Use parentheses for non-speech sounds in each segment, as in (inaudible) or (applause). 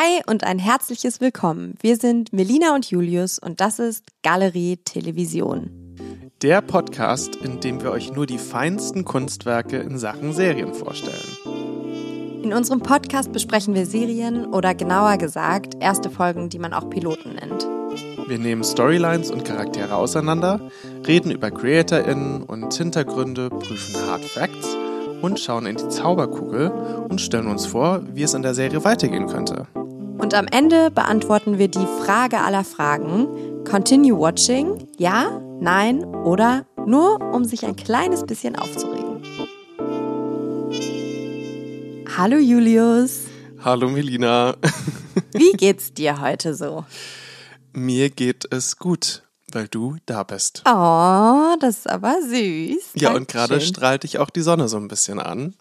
Hi und ein herzliches Willkommen. Wir sind Melina und Julius und das ist Galerie Television. Der Podcast, in dem wir euch nur die feinsten Kunstwerke in Sachen Serien vorstellen. In unserem Podcast besprechen wir Serien oder genauer gesagt erste Folgen, die man auch Piloten nennt. Wir nehmen Storylines und Charaktere auseinander, reden über CreatorInnen und Hintergründe, prüfen Hard Facts und schauen in die Zauberkugel und stellen uns vor, wie es in der Serie weitergehen könnte. Und am Ende beantworten wir die Frage aller Fragen. Continue watching? Ja, nein oder nur, um sich ein kleines bisschen aufzuregen. Hallo Julius. Hallo Melina. (laughs) Wie geht's dir heute so? Mir geht es gut, weil du da bist. Oh, das ist aber süß. Ja, und gerade strahlt dich auch die Sonne so ein bisschen an.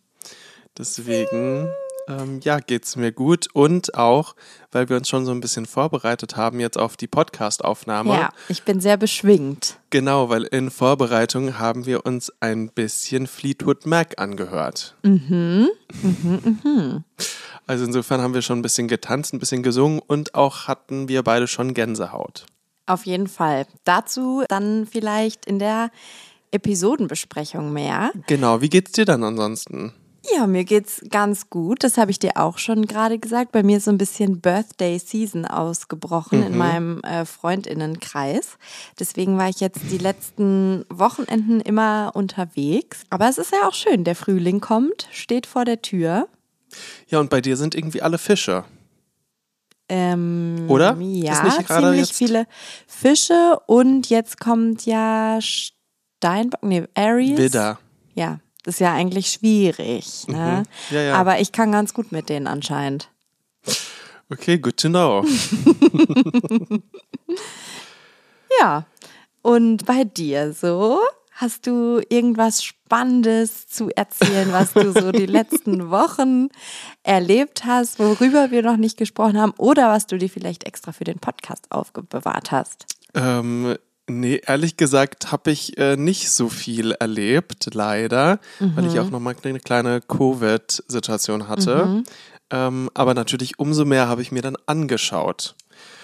Deswegen ähm, ja, geht's mir gut und auch, weil wir uns schon so ein bisschen vorbereitet haben jetzt auf die Podcast-Aufnahme. Ja, ich bin sehr beschwingt. Genau, weil in Vorbereitung haben wir uns ein bisschen Fleetwood Mac angehört. Mhm, mhm, mhm. Also insofern haben wir schon ein bisschen getanzt, ein bisschen gesungen und auch hatten wir beide schon Gänsehaut. Auf jeden Fall. Dazu dann vielleicht in der Episodenbesprechung mehr. Genau, wie geht's dir dann ansonsten? Ja, mir geht's ganz gut. Das habe ich dir auch schon gerade gesagt. Bei mir ist so ein bisschen Birthday Season ausgebrochen mhm. in meinem äh, Freundinnenkreis. Deswegen war ich jetzt die letzten Wochenenden immer unterwegs. Aber es ist ja auch schön. Der Frühling kommt, steht vor der Tür. Ja, und bei dir sind irgendwie alle Fische. Ähm, Oder? Ja, ziemlich jetzt? viele Fische. Und jetzt kommt ja Steinbock, nee, Aries. Widder. Ja, das ist ja eigentlich schwierig. Ne? Mhm. Ja, ja. Aber ich kann ganz gut mit denen anscheinend. Okay, good to know. (laughs) ja. Und bei dir so? Hast du irgendwas Spannendes zu erzählen, was du so die (laughs) letzten Wochen erlebt hast, worüber wir noch nicht gesprochen haben oder was du dir vielleicht extra für den Podcast aufbewahrt hast? Ähm, Nee, ehrlich gesagt habe ich äh, nicht so viel erlebt, leider, mhm. weil ich mhm. auch nochmal eine kleine Covid-Situation hatte. Mhm. Ähm, aber natürlich umso mehr habe ich mir dann angeschaut.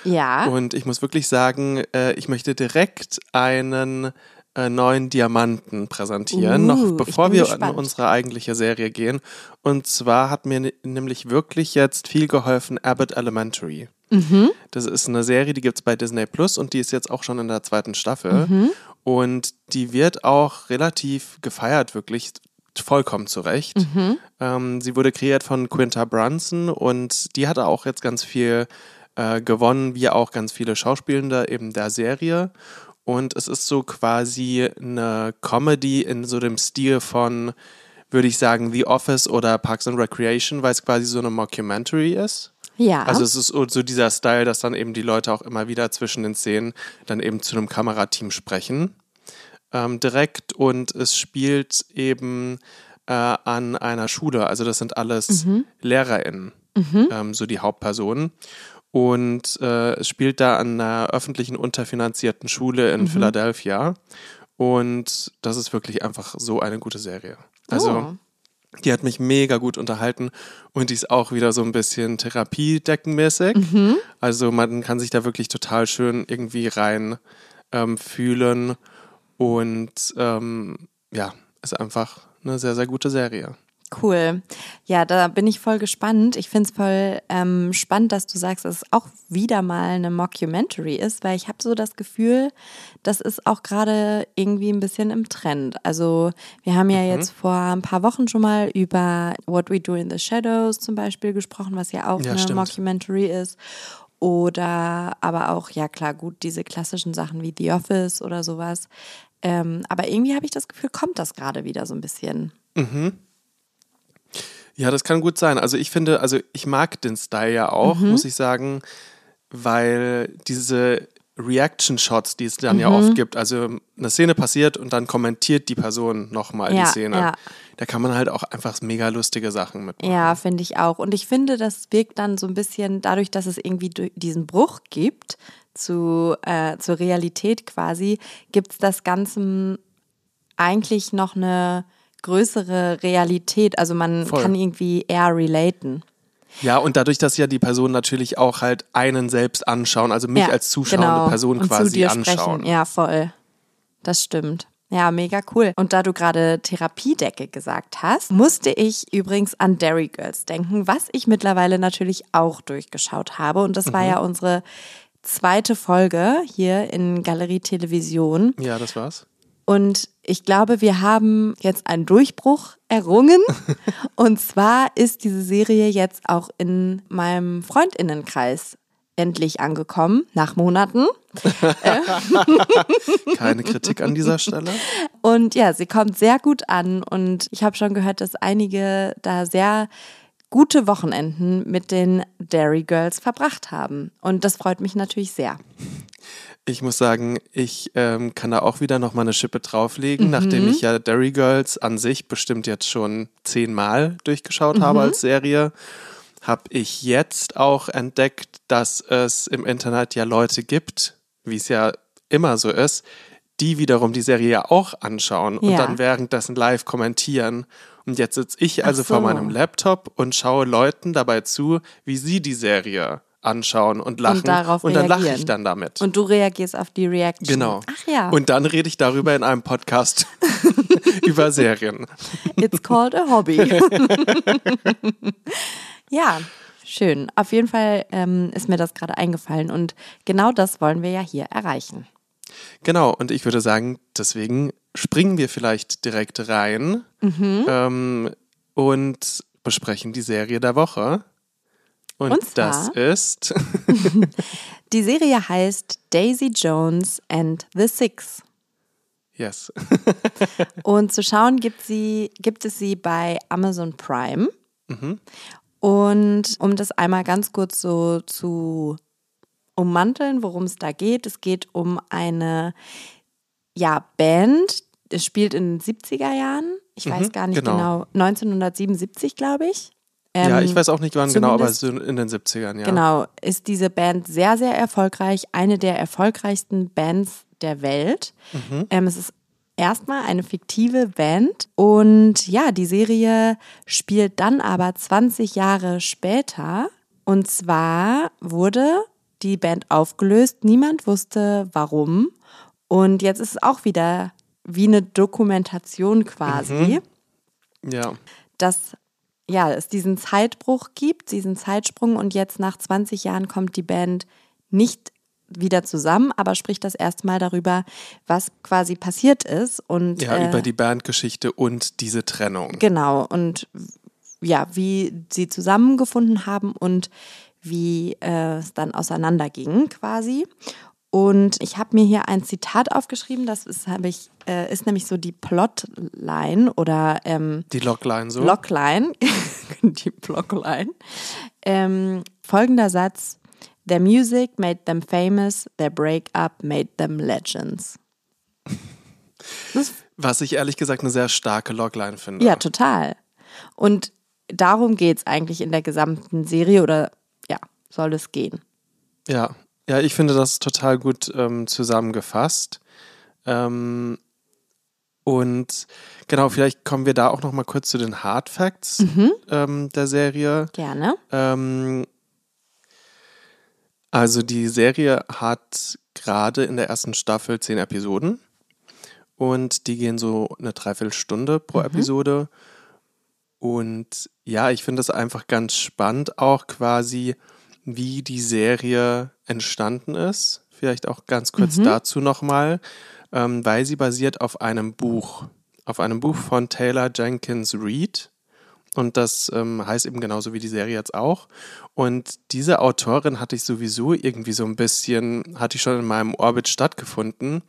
Ja. Und ich muss wirklich sagen, äh, ich möchte direkt einen äh, neuen Diamanten präsentieren, uh, noch bevor wir gespannt. in unsere eigentliche Serie gehen. Und zwar hat mir nämlich wirklich jetzt viel geholfen Abbott Elementary. Mhm. Das ist eine Serie, die gibt es bei Disney Plus und die ist jetzt auch schon in der zweiten Staffel. Mhm. Und die wird auch relativ gefeiert, wirklich vollkommen zurecht. Mhm. Ähm, sie wurde kreiert von Quinta Brunson und die hatte auch jetzt ganz viel äh, gewonnen, wie auch ganz viele Schauspielende eben der Serie. Und es ist so quasi eine Comedy in so dem Stil von, würde ich sagen, The Office oder Parks and Recreation, weil es quasi so eine Mockumentary ist. Ja. Also es ist so dieser Style, dass dann eben die Leute auch immer wieder zwischen den Szenen dann eben zu einem Kamerateam sprechen. Ähm, direkt und es spielt eben äh, an einer Schule. Also das sind alles mhm. LehrerInnen, mhm. ähm, so die Hauptpersonen. Und äh, es spielt da an einer öffentlichen unterfinanzierten Schule in mhm. Philadelphia. Und das ist wirklich einfach so eine gute Serie. Also oh. Die hat mich mega gut unterhalten und die ist auch wieder so ein bisschen therapiedeckenmäßig. Mhm. Also man kann sich da wirklich total schön irgendwie rein ähm, fühlen und ähm, ja, ist einfach eine sehr, sehr gute Serie. Cool. Ja, da bin ich voll gespannt. Ich finde es voll ähm, spannend, dass du sagst, dass es auch wieder mal eine Mockumentary ist, weil ich habe so das Gefühl, das ist auch gerade irgendwie ein bisschen im Trend. Also wir haben ja mhm. jetzt vor ein paar Wochen schon mal über What We Do in the Shadows zum Beispiel gesprochen, was ja auch ja, eine stimmt. Mockumentary ist. Oder aber auch, ja klar, gut, diese klassischen Sachen wie The Office oder sowas. Ähm, aber irgendwie habe ich das Gefühl, kommt das gerade wieder so ein bisschen. Mhm. Ja, das kann gut sein. Also ich finde, also ich mag den Style ja auch, mhm. muss ich sagen, weil diese Reaction-Shots, die es dann mhm. ja oft gibt, also eine Szene passiert und dann kommentiert die Person nochmal ja, die Szene. Ja. Da kann man halt auch einfach mega lustige Sachen mitmachen. Ja, finde ich auch. Und ich finde, das wirkt dann so ein bisschen dadurch, dass es irgendwie diesen Bruch gibt zu, äh, zur Realität quasi, gibt es das Ganze eigentlich noch eine größere Realität. Also man Voll. kann irgendwie eher relaten. Ja, und dadurch, dass ja die Personen natürlich auch halt einen selbst anschauen, also mich Ja, als zuschauende genau. Person und quasi zu dir anschauen. Sprechen. Ja, voll. Das stimmt. Ja, mega cool. Und da du gerade Therapiedecke gesagt hast, musste ich übrigens an Dairy Girls denken, was ich mittlerweile natürlich auch durchgeschaut habe. Und das war ja unsere zweite Folge hier in Galerie Television. Ja, das war's. Und ich glaube, wir haben jetzt einen Durchbruch errungen. (laughs) Und zwar ist diese Serie jetzt auch in meinem Freundinnenkreis endlich angekommen, nach Monaten. (laughs) Keine Kritik an dieser Stelle. Und ja, sie kommt sehr gut an. Und ich habe schon gehört, dass einige da sehr gute Wochenenden mit den Dairy Girls verbracht haben. Und das freut mich natürlich sehr. Ich muss sagen, ich ähm, kann da auch wieder noch mal eine Schippe drauflegen, Mhm. nachdem ich ja Dairy Girls an sich bestimmt jetzt schon zehnmal durchgeschaut habe Mhm. als Serie, habe ich jetzt auch entdeckt, dass es im Internet ja Leute gibt, wie es ja immer so ist, die wiederum die Serie ja auch anschauen und Ja. dann währenddessen live kommentieren. Und jetzt sitze ich also Ach vor so. meinem Laptop und schaue Leuten dabei zu, wie sie die Serie anschauen und lachen. darauf und dann lache ich dann damit. Und du reagierst auf die Reaction. Genau. Ach ja. Und dann rede ich darüber in einem Podcast (laughs) über Serien. It's called a hobby. (laughs) ja, schön. Auf jeden Fall ähm, ist mir das gerade eingefallen und genau das wollen wir ja hier erreichen. Genau, und ich würde sagen, deswegen springen wir vielleicht direkt rein Mhm. ähm, und besprechen die Serie der Woche. Und, Und das ist, (laughs) Die Serie heißt Daisy Jones and the Six. yes, (laughs) Und zu schauen gibt, sie, gibt es sie bei Amazon Prime. Und um das einmal ganz kurz so zu ummanteln, worum es da geht. Es geht um eine ja, Band. Es spielt in den 70er Jahren. Ich weiß gar nicht genau. genau. 1977, glaube ich. ja, Ähm, ich weiß auch nicht wann genau, aber in den 70ern, ja. Genau, ist diese Band sehr, sehr erfolgreich. Eine der erfolgreichsten Bands der Welt. Ähm, es ist erstmal eine fiktive Band. Und ja, die Serie spielt dann aber 20 Jahre später. Und zwar wurde die Band aufgelöst. Niemand wusste warum. Und jetzt ist es auch wieder wie eine Dokumentation quasi Ja, dass ja, es diesen Zeitbruch gibt, diesen Zeitsprung und jetzt nach 20 Jahren kommt die Band nicht wieder zusammen, aber spricht das erste Mal darüber, was quasi passiert ist und ja äh, über die Bandgeschichte und diese Trennung. genau und ja, wie sie zusammengefunden haben und wie äh, es dann auseinanderging quasi. Und ich habe mir hier ein Zitat aufgeschrieben, das ist, habe ich, äh, ist nämlich so die Plotline oder ähm, Die Logline so. Blockline, (laughs) die Blockline. Ähm, folgender Satz: Their music made them famous, their breakup made them legends. Was ich ehrlich gesagt eine sehr starke Logline finde. ja, total. Und darum geht es eigentlich in der gesamten Serie oder ja, soll es gehen. Ja, ja, ich finde das total gut ähm, zusammengefasst. Ähm, und genau, vielleicht kommen wir da auch noch mal kurz zu den Hard Facts Mhm. ähm, der Serie. Gerne. Ähm, also die Serie hat gerade in der ersten Staffel zehn Episoden und die gehen so eine Dreiviertelstunde pro Episode. Und ja, ich finde es einfach ganz spannend, auch quasi, wie die Serie entstanden ist. Vielleicht auch ganz kurz dazu nochmal, ähm, weil sie basiert auf einem Buch, auf einem Buch von Taylor Jenkins Reid. Und das ähm, heißt eben genauso wie die Serie jetzt auch. Und diese Autorin hatte ich sowieso irgendwie so ein bisschen, hatte ich schon in meinem Orbit stattgefunden.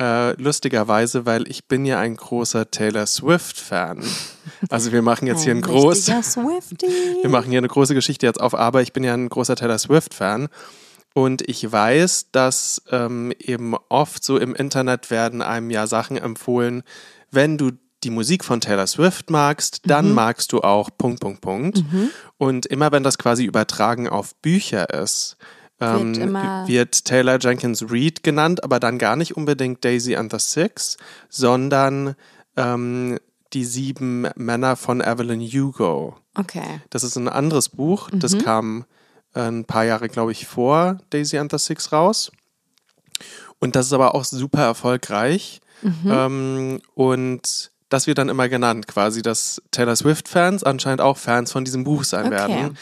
Äh, lustigerweise, weil ich bin ja ein großer Taylor Swift-Fan. Also wir machen jetzt hier ein groß, wir machen hier eine große Geschichte jetzt auf, aber ich bin ja ein großer Taylor Swift-Fan. Und ich weiß, dass ähm, eben oft so im Internet werden einem ja Sachen empfohlen, wenn du die Musik von Taylor Swift magst, dann magst du auch Punkt, Punkt, Punkt. Und immer wenn das quasi übertragen auf Bücher ist, ähm, Wird wird Taylor Jenkins Reid genannt, aber dann gar nicht unbedingt Daisy and the Six, sondern ähm, die sieben Männer von Evelyn Hugo. Okay. Das ist ein anderes Buch. Das Mhm. kam äh, ein paar Jahre, glaube ich, vor Daisy and the Six raus. Und das ist aber auch super erfolgreich. Mhm. Ähm, und das wird dann immer genannt, quasi, dass Taylor Swift-Fans anscheinend auch Fans von diesem Buch sein Okay. werden.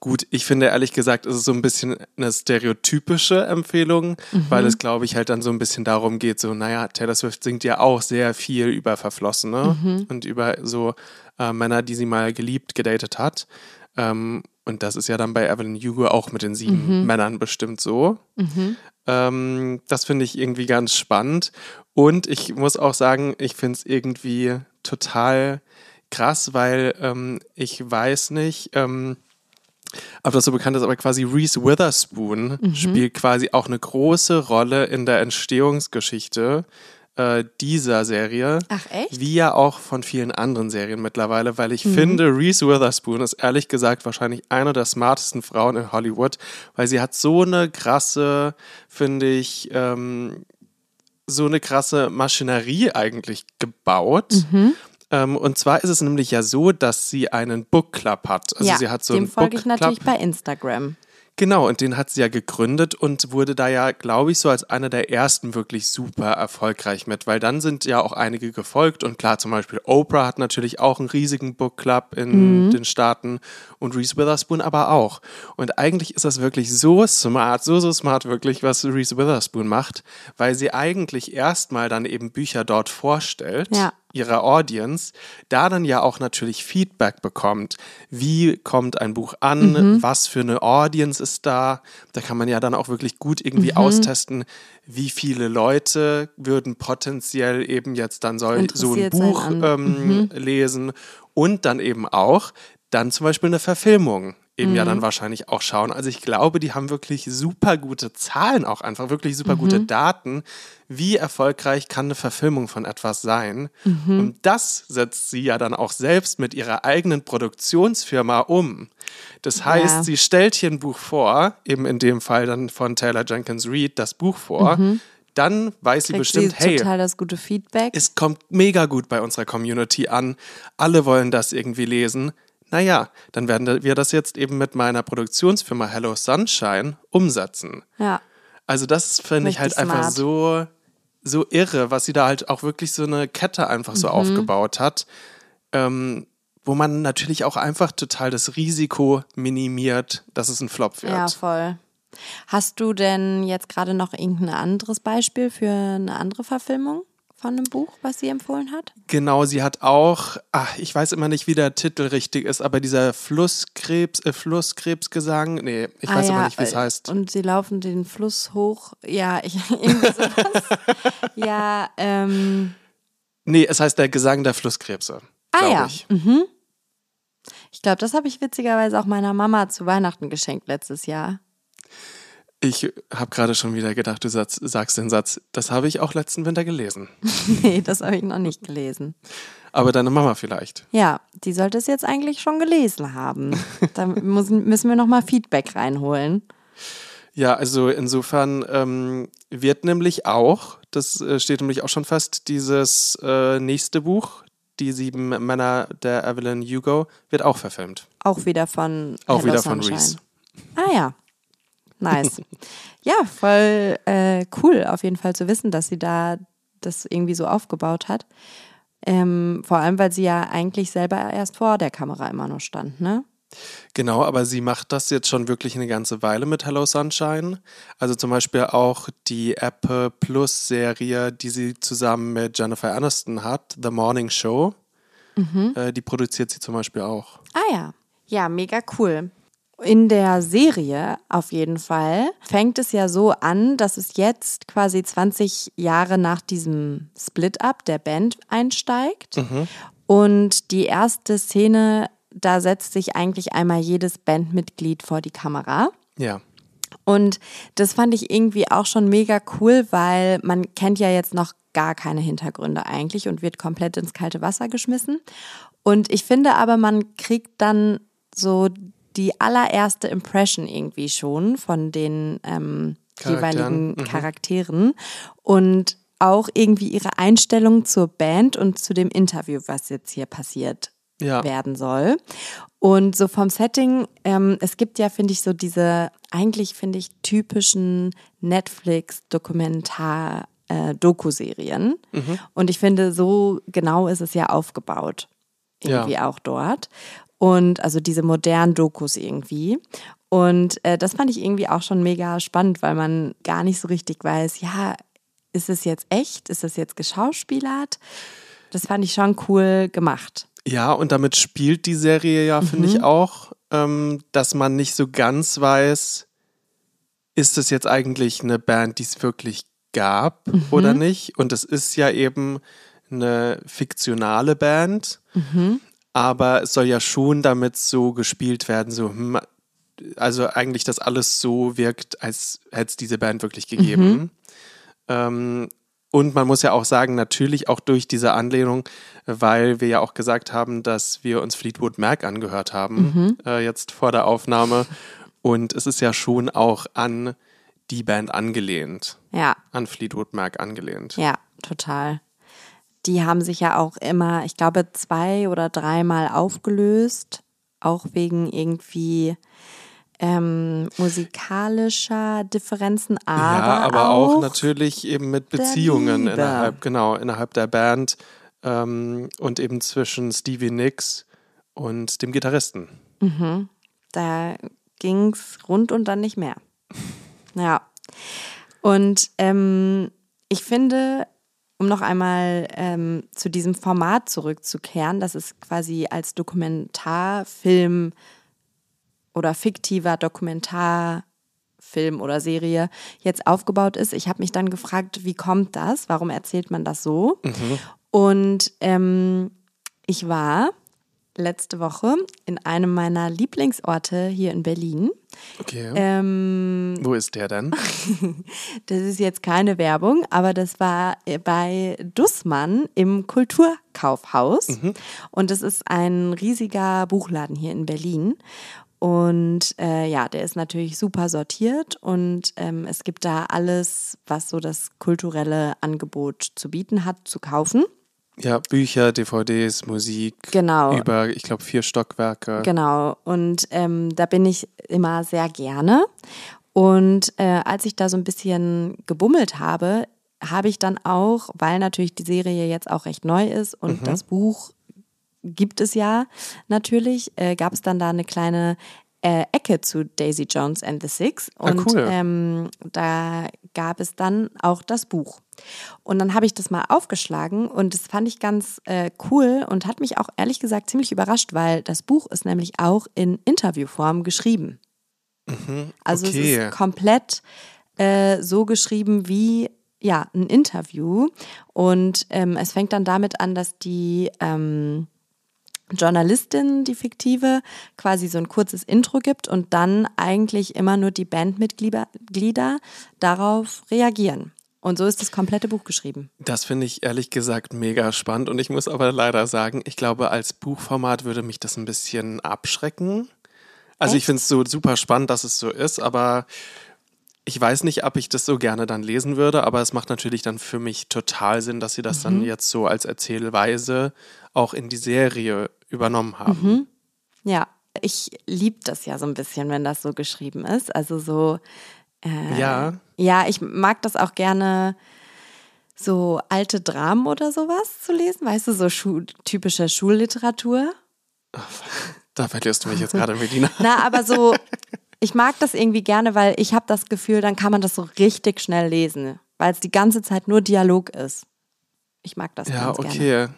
Gut, ich finde ehrlich gesagt, ist es so ein bisschen eine stereotypische Empfehlung, Mhm. weil es, glaube ich, halt dann so ein bisschen darum geht, so, naja, Taylor Swift singt ja auch sehr viel über Verflossene Mhm. und über so äh, Männer, die sie mal geliebt, gedatet hat. Ähm, und das ist ja dann bei Evelyn Hugo auch mit den sieben Mhm. Männern bestimmt so. Ähm, das finde ich irgendwie ganz spannend. Und ich muss auch sagen, ich finde es irgendwie total krass, weil ähm, ich weiß nicht, ähm, ob das so bekannt ist, aber quasi Reese Witherspoon spielt quasi auch eine große Rolle in der Entstehungsgeschichte äh, dieser Serie. Ach, echt? Wie ja auch von vielen anderen Serien mittlerweile, weil ich finde, Reese Witherspoon ist ehrlich gesagt wahrscheinlich eine der smartesten Frauen in Hollywood, weil sie hat so eine krasse, finde ich, ähm, so eine krasse Maschinerie eigentlich gebaut. Mhm. Ähm, und zwar ist es nämlich ja so, dass sie einen Book Club hat. Also ja, sie hat so dem einen folge Book ich natürlich Club. bei Instagram. Genau, und den hat sie ja gegründet und wurde da ja, glaube ich, so als einer der ersten wirklich super erfolgreich mit, weil dann sind ja auch einige gefolgt und klar, zum Beispiel Oprah hat natürlich auch einen riesigen Book Club in den Staaten und Reese Witherspoon aber auch. Und eigentlich ist das wirklich so smart, so, so smart wirklich, was Reese Witherspoon macht, weil sie eigentlich erstmal dann eben Bücher dort vorstellt Ja. Ihrer Audience, da dann ja auch natürlich Feedback bekommt. Wie kommt ein Buch an? Mhm. Was für eine Audience ist da? Da kann man ja dann auch wirklich gut irgendwie Mhm. austesten, wie viele Leute würden potenziell eben jetzt dann soll, so ein Buch ähm, lesen und dann eben auch dann zum Beispiel eine Verfilmung eben ja Mhm. dann wahrscheinlich auch schauen. Also ich glaube, die haben wirklich super gute Zahlen auch einfach, wirklich super gute Mhm. Daten. Wie erfolgreich kann eine Verfilmung von etwas sein? Mhm. Und das setzt sie ja dann auch selbst mit ihrer eigenen Produktionsfirma um. Das heißt, Ja. sie stellt hier ein Buch vor, eben in dem Fall dann von Taylor Jenkins Reid das Buch vor. Dann weiß sie Mhm. Kriegt bestimmt, sie hey, total das gute Feedback. es kommt mega gut bei unserer Community an. Alle wollen das irgendwie lesen. Naja, dann werden wir das jetzt eben mit meiner Produktionsfirma Hello Sunshine umsetzen. ja. Also das finde ich halt Richtig einfach smart. so, so irre, was sie da halt auch wirklich so eine Kette einfach Mhm. so aufgebaut hat, ähm, wo man natürlich auch einfach total das Risiko minimiert, dass es ein Flop wird. Ja, voll. Hast du denn jetzt gerade noch irgendein anderes Beispiel für eine andere Verfilmung von einem Buch, was sie empfohlen hat? Genau, sie hat auch, ach, ich weiß immer nicht, wie der Titel richtig ist, aber dieser Flusskrebs, äh, Flusskrebsgesang, nee, ich weiß immer nicht, wie es äh, heißt. Und sie laufen den Fluss hoch. Ja, (laughs) ich, irgendwie sowas. (laughs) ja, ähm. Nee, es heißt der Gesang der Flusskrebse, Ah ja. ich. Mhm. Ich glaube, das habe ich witzigerweise auch meiner Mama zu Weihnachten geschenkt letztes Jahr. Ich habe gerade schon wieder gedacht, du sagst, sagst den Satz, das habe ich auch letzten Winter gelesen. (laughs) nee, das habe ich noch nicht gelesen. Aber deine Mama vielleicht. Ja, die sollte es jetzt eigentlich schon gelesen haben. Da muss, müssen wir nochmal Feedback reinholen. Ja, also insofern ähm, wird nämlich auch, das äh, steht nämlich auch schon fest, dieses äh, nächste Buch, Die sieben Männer der Evelyn Hugo, wird auch verfilmt. Auch wieder von Auch Hello wieder von Sunshine. Reese. Ah ja, nice. ja, voll äh, cool auf jeden Fall zu wissen, dass sie da das irgendwie so aufgebaut hat. Ähm, vor allem, weil sie ja eigentlich selber erst vor der Kamera immer noch stand, ne? Genau, aber sie macht das jetzt schon wirklich eine ganze Weile mit Hello Sunshine. Also zum Beispiel auch die Apple Plus Serie, die sie zusammen mit Jennifer Aniston hat, The Morning Show. Äh, die produziert sie zum Beispiel auch. Ah ja. Ja, mega cool. In der Serie auf jeden Fall fängt es ja so an, dass es jetzt quasi 20 Jahre nach diesem Split-up der Band einsteigt. Und die erste Szene, da setzt sich eigentlich einmal jedes Bandmitglied vor die Kamera. Ja. Und das fand ich irgendwie auch schon mega cool, weil man kennt ja jetzt noch gar keine Hintergründe eigentlich und wird komplett ins kalte Wasser geschmissen. Und ich finde aber, man kriegt dann so die allererste Impression irgendwie schon von den ähm, jeweiligen mhm. Charakteren und auch irgendwie ihre Einstellung zur Band und zu dem Interview, was jetzt hier passiert. Ja. werden soll. Und so vom Setting, ähm, es gibt ja, finde ich, so diese, eigentlich finde ich, typischen Netflix-Dokumentar-Doku-Serien. Und ich finde, so genau ist es ja aufgebaut. Irgendwie Ja. auch dort. Und also diese modernen Dokus irgendwie. Und äh, das fand ich irgendwie auch schon mega spannend, weil man gar nicht so richtig weiß, ja, ist es jetzt echt? Ist es jetzt geschauspielert? Das fand ich schon cool gemacht. Ja, und damit spielt die Serie ja, finde ich auch, ähm, dass man nicht so ganz weiß, ist es jetzt eigentlich eine Band, die es wirklich gab oder nicht? Und es ist ja eben eine fiktionale Band, aber es soll ja schon damit so gespielt werden, so, hm, also eigentlich, dass alles so wirkt, als hätte es diese Band wirklich gegeben. Ähm, und man muss ja auch sagen, natürlich auch durch diese Anlehnung, weil wir ja auch gesagt haben, dass wir uns Fleetwood Mac angehört haben, äh, jetzt vor der Aufnahme. Und es ist ja schon auch an die Band angelehnt, Ja, an Fleetwood Mac angelehnt. ja, total. Die haben sich ja auch immer, ich glaube, zwei oder dreimal aufgelöst, auch wegen irgendwie ähm, musikalischer Differenzen, aber, ja, aber auch, auch natürlich eben mit Beziehungen innerhalb, genau, innerhalb der Band ähm, und eben zwischen Stevie Nicks und dem Gitarristen. da ging's rund und dann nicht mehr. Ja. Und ähm, ich finde, um noch einmal ähm, zu diesem Format zurückzukehren, dass es quasi als Dokumentarfilm oder fiktiver Dokumentarfilm oder Serie jetzt aufgebaut ist. Ich habe mich dann gefragt, wie kommt das? Warum erzählt man das so? Und ähm, ich war letzte Woche in einem meiner Lieblingsorte hier in Berlin. Okay. Ähm, Wo ist der denn? (laughs) das ist jetzt keine Werbung, aber das war bei Dussmann im Kulturkaufhaus. Und das ist ein riesiger Buchladen hier in Berlin. Und äh, ja, der ist natürlich super sortiert und ähm, es gibt da alles, was so das kulturelle Angebot zu bieten hat, zu kaufen. Ja, Bücher, DVDs, Musik. Genau. Über, ich glaube, vier Stockwerke. Genau. Und ähm, da bin ich immer sehr gerne. Und äh, als ich da so ein bisschen gebummelt habe, habe ich dann auch, weil natürlich die Serie jetzt auch recht neu ist und das Buch gibt es ja natürlich, äh, gab es dann da eine kleine äh, Ecke zu Daisy Jones and the Six. Ah, Und cool. ähm, da gab es dann auch das Buch. Und dann habe ich das mal aufgeschlagen und das fand ich ganz äh, cool und hat mich auch ehrlich gesagt ziemlich überrascht, weil das Buch ist nämlich auch in Interviewform geschrieben. Also es okay. ist komplett äh, so geschrieben wie ja ein Interview und ähm, es fängt dann damit an, dass die ähm, Journalistin, die fiktive, quasi so ein kurzes Intro gibt und dann eigentlich immer nur die Bandmitglieder Glieder darauf reagieren. Und so ist das komplette Buch geschrieben. Das finde ich ehrlich gesagt mega spannend und ich muss aber leider sagen, ich glaube, als Buchformat würde mich das ein bisschen abschrecken. Also ich Echt? finde es so super spannend, dass es so ist, aber ich weiß nicht, ob ich das so gerne dann lesen würde, aber es macht natürlich dann für mich total Sinn, dass sie das dann jetzt so als Erzählweise auch in die Serie übernommen haben. Ja, ich liebe das ja so ein bisschen, wenn das so geschrieben ist. Also so, Ja, ja, ich mag das auch gerne, so alte Dramen oder sowas zu lesen. Weißt du, so Schu typische Schulliteratur. (laughs) da verlierst du mich jetzt gerade, Medina. Na, aber so, (laughs) ich mag das irgendwie gerne, weil ich habe das Gefühl, dann kann man das so richtig schnell lesen, weil es die ganze Zeit nur Dialog ist. Ich mag das Ja, ganz gerne. okay.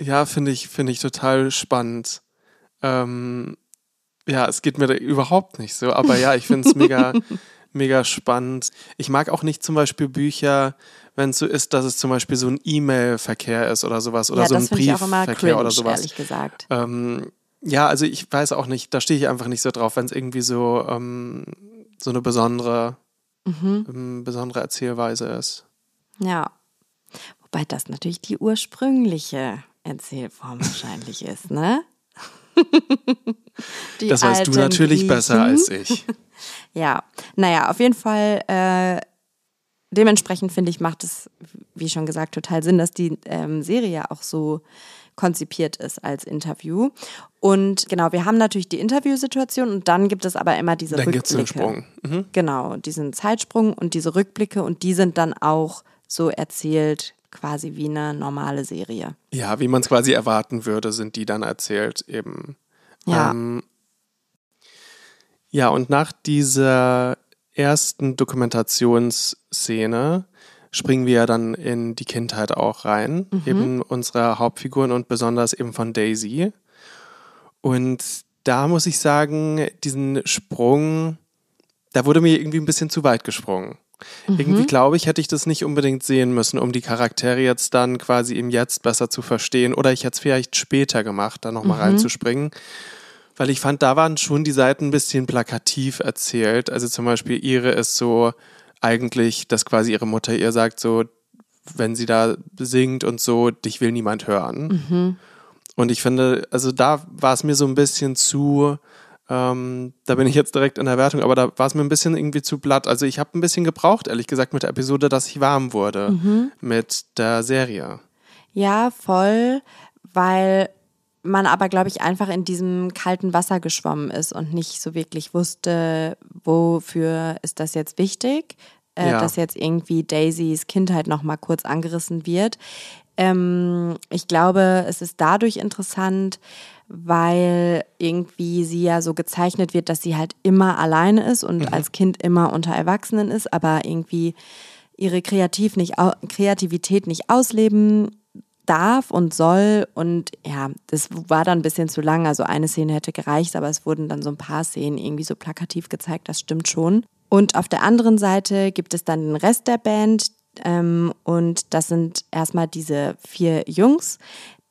Ja, finde ich, finde ich total spannend. Ähm, ja, es geht mir da überhaupt nicht so, aber ja, ich finde es mega, (laughs) mega spannend. Ich mag auch nicht zum Beispiel Bücher, wenn es so ist, dass es zum Beispiel so ein E-Mail-Verkehr ist oder sowas oder ja, so ein Briefverkehr cringe, oder sowas. ehrlich gesagt. Ähm, ja, also ich weiß auch nicht, da stehe ich einfach nicht so drauf, wenn es irgendwie so, ähm, so eine besondere, Mhm. ähm, besondere Erzählweise ist. Ja. Wobei das natürlich die ursprüngliche Erzählform wahrscheinlich ist, ne? (laughs) Das weißt du natürlich besser Griechen. als ich. (laughs) Ja, naja, auf jeden Fall. Äh, dementsprechend finde ich, macht es, wie schon gesagt, total Sinn, dass die ähm, Serie auch so konzipiert ist als Interview. Und genau, wir haben natürlich die Interviewsituation und dann gibt es aber immer diese Dann gibt Rückblicke. es einen Sprung. Mhm. Genau, diesen Zeitsprung und diese Rückblicke und die sind dann auch so erzählt, quasi wie eine normale Serie. Ja, wie man es quasi erwarten würde, sind die dann erzählt eben. Ja. Ähm, ja, und nach dieser ersten Dokumentationsszene springen wir ja dann in die Kindheit auch rein, eben unserer Hauptfiguren und besonders eben von Daisy. Und da muss ich sagen, diesen Sprung, da wurde mir irgendwie ein bisschen zu weit gesprungen. Irgendwie glaube ich, hätte ich das nicht unbedingt sehen müssen, um die Charaktere jetzt dann quasi im Jetzt besser zu verstehen. Oder ich hätte es vielleicht später gemacht, da nochmal reinzuspringen. Weil ich fand, da waren schon die Seiten ein bisschen plakativ erzählt. Also zum Beispiel ihre ist so eigentlich, dass quasi ihre Mutter ihr sagt, so, wenn sie da singt und so, dich will niemand hören. Und ich finde, also da war es mir so ein bisschen zu, ähm, da bin ich jetzt direkt in der Wertung, aber da war es mir ein bisschen irgendwie zu blatt. Also ich habe ein bisschen gebraucht, ehrlich gesagt, mit der Episode, dass ich warm wurde mit der Serie. Ja, voll, weil man aber, glaube ich, einfach in diesem kalten Wasser geschwommen ist und nicht so wirklich wusste, wofür ist das jetzt wichtig, äh, Ja. dass jetzt irgendwie Daisys Kindheit noch mal kurz angerissen wird. Ähm, ich glaube, es ist dadurch interessant, weil irgendwie sie ja so gezeichnet wird, dass sie halt immer alleine ist und als Kind immer unter Erwachsenen ist, aber irgendwie ihre Kreativ nicht, Kreativität nicht ausleben darf und soll. Und ja, das war dann ein bisschen zu lang. Also eine Szene hätte gereicht, aber es wurden dann so ein paar Szenen irgendwie so plakativ gezeigt, das stimmt schon. Und auf der anderen Seite gibt es dann den Rest der Band. Ähm, und das sind erstmal diese vier Jungs.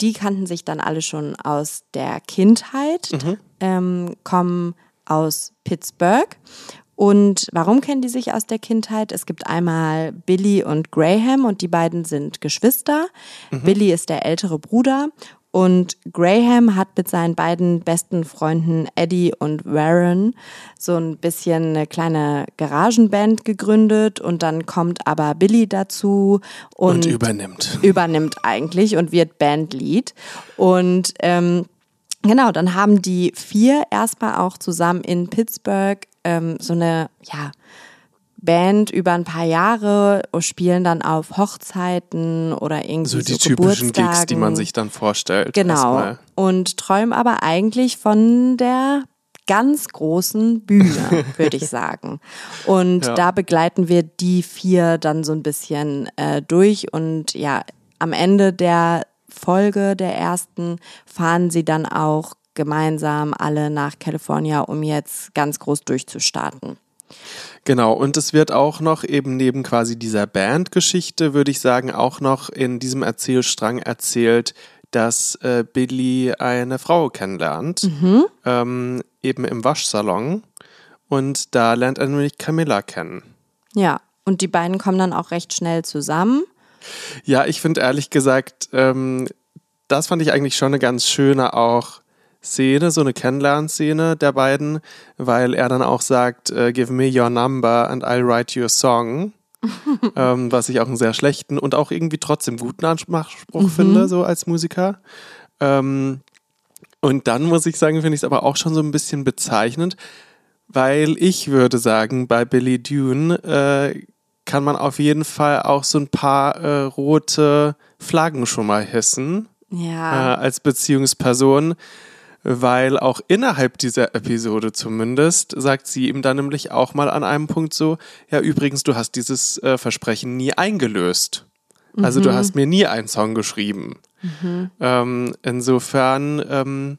Die kannten sich dann alle schon aus der Kindheit, ähm, kommen aus Pittsburgh. Und warum kennen die sich aus der Kindheit? Es gibt einmal Billy und Graham und die beiden sind Geschwister. Billy ist der ältere Bruder und Graham hat mit seinen beiden besten Freunden Eddie und Warren so ein bisschen eine kleine Garagenband gegründet und dann kommt aber Billy dazu Und, und, übernimmt. (laughs) übernimmt eigentlich und wird Bandlead. Und ähm, genau, dann haben die vier erstmal auch zusammen in Pittsburgh ähm, so eine, ja, Band über ein paar Jahre und spielen dann auf Hochzeiten oder irgendwie So so, die typischen Geburtstagen. Gigs, die man sich dann vorstellt. Genau. Und träumen aber eigentlich von der ganz großen Bühne, (laughs) würde ich sagen. Und Ja. da begleiten wir die vier dann so ein bisschen äh, durch. Und ja, am Ende der Folge der ersten fahren sie dann auch gemeinsam alle nach California, um jetzt ganz groß durchzustarten. Genau, und es wird auch noch eben neben quasi dieser Bandgeschichte, würde ich sagen, auch noch in diesem Erzählstrang erzählt, dass äh, Billy eine Frau kennenlernt, ähm, eben im Waschsalon. Und da lernt er nämlich Camilla kennen. Ja, und die beiden kommen dann auch recht schnell zusammen. Ja, ich finde ehrlich gesagt, ähm, das fand ich eigentlich schon eine ganz schöne auch Szene, so eine Kennenlernszene der beiden, weil er dann auch sagt, äh, give me your number and I'll write you a song. (laughs) ähm, was ich auch einen sehr schlechten und auch irgendwie trotzdem guten Anspruch finde, so als Musiker. Ähm, und dann muss ich sagen, finde ich es aber auch schon so ein bisschen bezeichnend, weil ich würde sagen, bei Billy Dune äh, kann man auf jeden Fall auch so ein paar äh, rote Flaggen schon mal hissen Ja. äh, als Beziehungsperson, weil auch innerhalb dieser Episode zumindest sagt sie ihm dann nämlich auch mal an einem Punkt so, ja übrigens, du hast dieses äh, Versprechen nie eingelöst. Also du hast mir nie einen Song geschrieben. Ähm, insofern, ähm,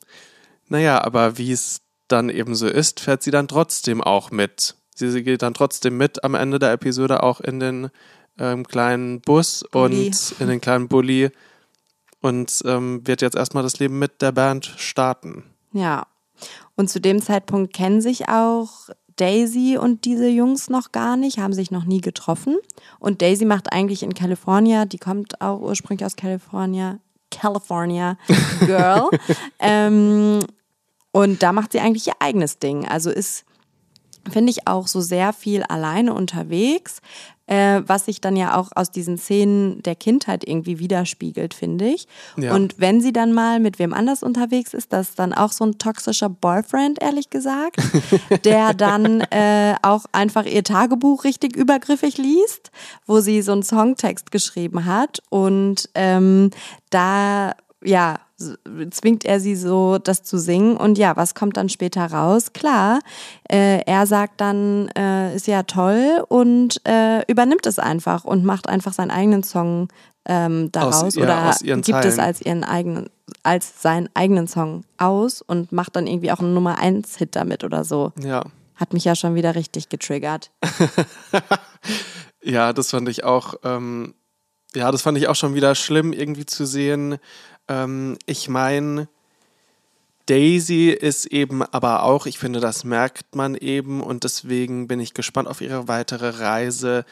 naja, aber wie es dann eben so ist, fährt sie dann trotzdem auch mit. Sie, sie geht dann trotzdem mit am Ende der Episode auch in den ähm, kleinen Bus Bulli. und in den kleinen Bulli und ähm, wird jetzt erstmal das Leben mit der Band starten. Ja. Und zu dem Zeitpunkt kennen sich auch Daisy und diese Jungs noch gar nicht, haben sich noch nie getroffen. Und Daisy macht eigentlich in California, die kommt auch ursprünglich aus California, California Girl. (laughs) ähm, und da macht sie eigentlich ihr eigenes Ding. Also ist finde ich auch so sehr viel alleine unterwegs, äh, was sich dann ja auch aus diesen Szenen der Kindheit irgendwie widerspiegelt, finde ich. Ja. Und wenn sie dann mal mit wem anders unterwegs ist, das ist dann auch so ein toxischer Boyfriend, ehrlich gesagt, (laughs) der dann äh, auch einfach ihr Tagebuch richtig übergriffig liest, wo sie so einen Songtext geschrieben hat und ähm, da ja, zwingt er sie so, das zu singen. Und ja, was kommt dann später raus? Klar, äh, er sagt dann, äh, ist ja toll und äh, übernimmt es einfach und macht einfach seinen eigenen Song ähm, daraus Aus oder ihren gibt es Zeilen. als ihren eigenen, als seinen eigenen Song aus und macht dann irgendwie auch einen Nummer 1 Hit damit oder so. Ja. Hat mich ja schon wieder richtig getriggert. (laughs) Ja, das fand ich auch, ähm, ja, das fand ich auch schon wieder schlimm, irgendwie zu sehen. Ähm, ich meine, Daisy ist eben aber auch, ich finde, das merkt man eben und deswegen bin ich gespannt auf ihre weitere Reise.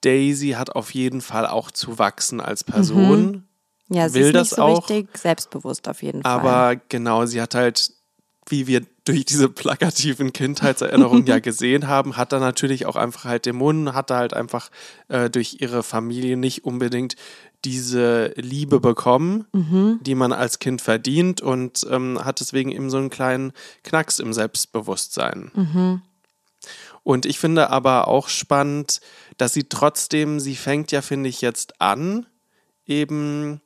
Daisy hat auf jeden Fall auch zu wachsen als Person. Ja, sie Will ist das nicht so auch, richtig selbstbewusst auf jeden Fall. Aber genau, sie hat halt, wie wir durch diese plakativen Kindheitserinnerungen ja (laughs) gesehen haben, hat da natürlich auch einfach halt Dämonen, hat da halt einfach äh, durch ihre Familie nicht unbedingt diese Liebe bekommen, die man als Kind verdient und ähm, hat deswegen eben so einen kleinen Knacks im Selbstbewusstsein. Und ich finde aber auch spannend, dass sie trotzdem, sie fängt ja, finde ich, jetzt an, eben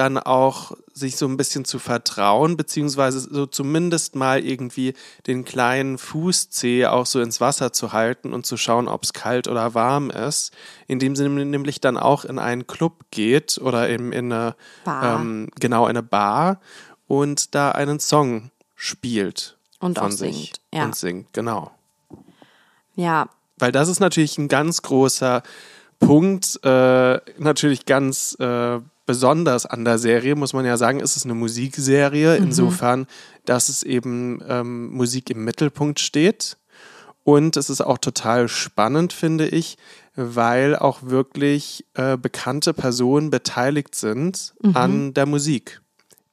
dann auch sich so ein bisschen zu vertrauen, beziehungsweise so zumindest mal irgendwie den kleinen Fußzeh auch so ins Wasser zu halten und zu schauen, ob es kalt oder warm ist, indem sie nämlich dann auch in einen Club geht oder eben in eine, Bar. ähm, genau, in eine Bar und da einen Song spielt. Und von auch sich singt, ja. Und singt, genau. ja, Weil das ist natürlich ein ganz großer Punkt, äh, natürlich ganz äh, besonders an der Serie, muss man ja sagen, ist es eine Musikserie, insofern, dass es eben ähm, Musik im Mittelpunkt steht. Und es ist auch total spannend, finde ich, weil auch wirklich äh, bekannte Personen beteiligt sind an der Musik,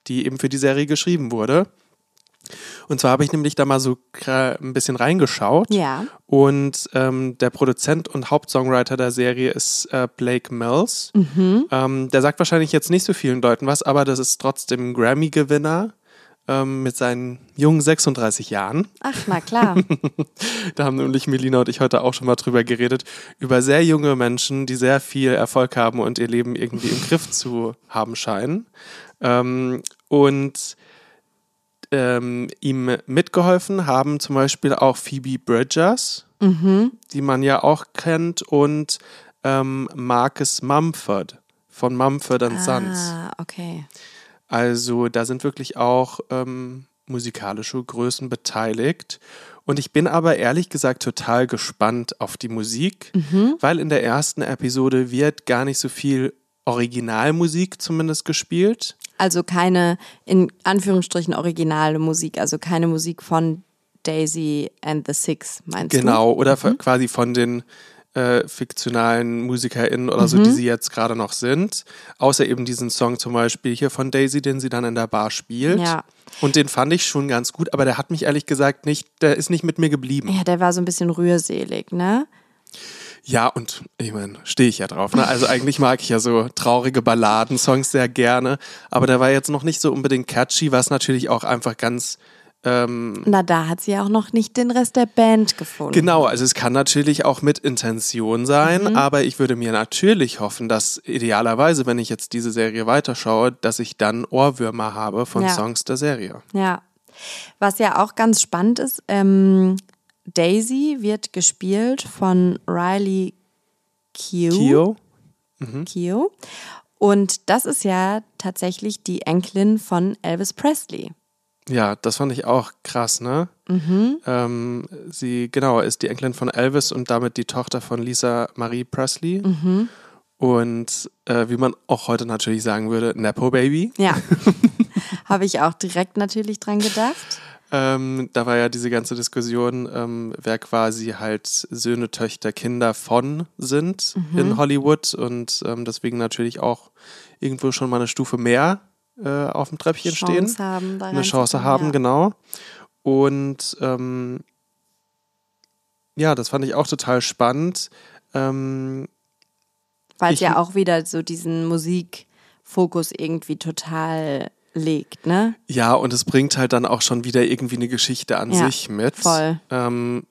die eben für die Serie geschrieben wurde. Und zwar habe ich nämlich da mal so ein bisschen reingeschaut. Ja. Und ähm, der Produzent und Hauptsongwriter der Serie ist äh, Blake Mills. Ähm, der sagt wahrscheinlich jetzt nicht so vielen Leuten was, aber das ist trotzdem Grammy-Gewinner ähm, mit seinen jungen 36 Jahren. ach, na klar. (laughs) Da haben nämlich Melina und ich heute auch schon mal drüber geredet, über sehr junge Menschen, die sehr viel Erfolg haben und ihr Leben irgendwie im Griff zu haben scheinen. Ähm, und ähm, ihm mitgeholfen haben zum Beispiel auch Phoebe Bridgers, die man ja auch kennt, und ähm, Marcus Mumford von Mumford and Sons. ah, okay. Also da sind wirklich auch ähm, musikalische Größen beteiligt. Und ich bin aber ehrlich gesagt total gespannt auf die Musik, weil in der ersten Episode wird gar nicht so viel Originalmusik zumindest gespielt. Also keine, in Anführungsstrichen, originale Musik, also keine Musik von Daisy and the Six, meinst du? Genau, oder f- quasi von den äh, fiktionalen MusikerInnen oder Mhm. so, die sie jetzt gerade noch sind. Außer eben diesen Song zum Beispiel hier von Daisy, den sie dann in der Bar spielt. Ja. Und den fand ich schon ganz gut, aber der hat mich ehrlich gesagt nicht, der ist nicht mit mir geblieben. Ja, der war so ein bisschen rührselig, ne? Ja, und ich meine, stehe ich ja drauf. Ne? Also eigentlich mag ich ja so traurige Balladensongs sehr gerne, aber der war jetzt noch nicht so unbedingt catchy, was natürlich auch einfach ganz ähm, Na, da hat sie ja auch noch nicht den Rest der Band gefunden. Genau, also es kann natürlich auch mit Intention sein, Mhm. aber ich würde mir natürlich hoffen, dass idealerweise, wenn ich jetzt diese Serie weiterschaue, dass ich dann Ohrwürmer habe von Ja. Songs der Serie. Ja. Was ja auch ganz spannend ist, ähm, Daisy wird gespielt von Riley Keough. Kio? Keough. Und das ist ja tatsächlich die Enkelin von Elvis Presley. Ja, das fand ich auch krass, ne? Mhm. Ähm, sie, genau, ist die Enkelin von Elvis und damit die Tochter von Lisa Marie Presley. Mhm. Und äh, wie man auch heute natürlich sagen würde, Nepo Baby. Ja. (laughs) Habe ich auch direkt natürlich dran gedacht. Ähm, da war ja diese ganze Diskussion, ähm, wer quasi halt Söhne, Töchter, Kinder von sind Mhm. in Hollywood und ähm, deswegen natürlich auch irgendwo schon mal eine Stufe mehr äh, auf dem Treppchen stehen. Chance haben, da eine Chance haben, ja. genau. Und ähm, ja, das fand ich auch total spannend. Ähm, Weil es ja auch wieder so diesen Musikfokus irgendwie total legt, ne? ja, und es bringt halt dann auch schon wieder irgendwie eine Geschichte an Ja, sich mit. voll. Ähm,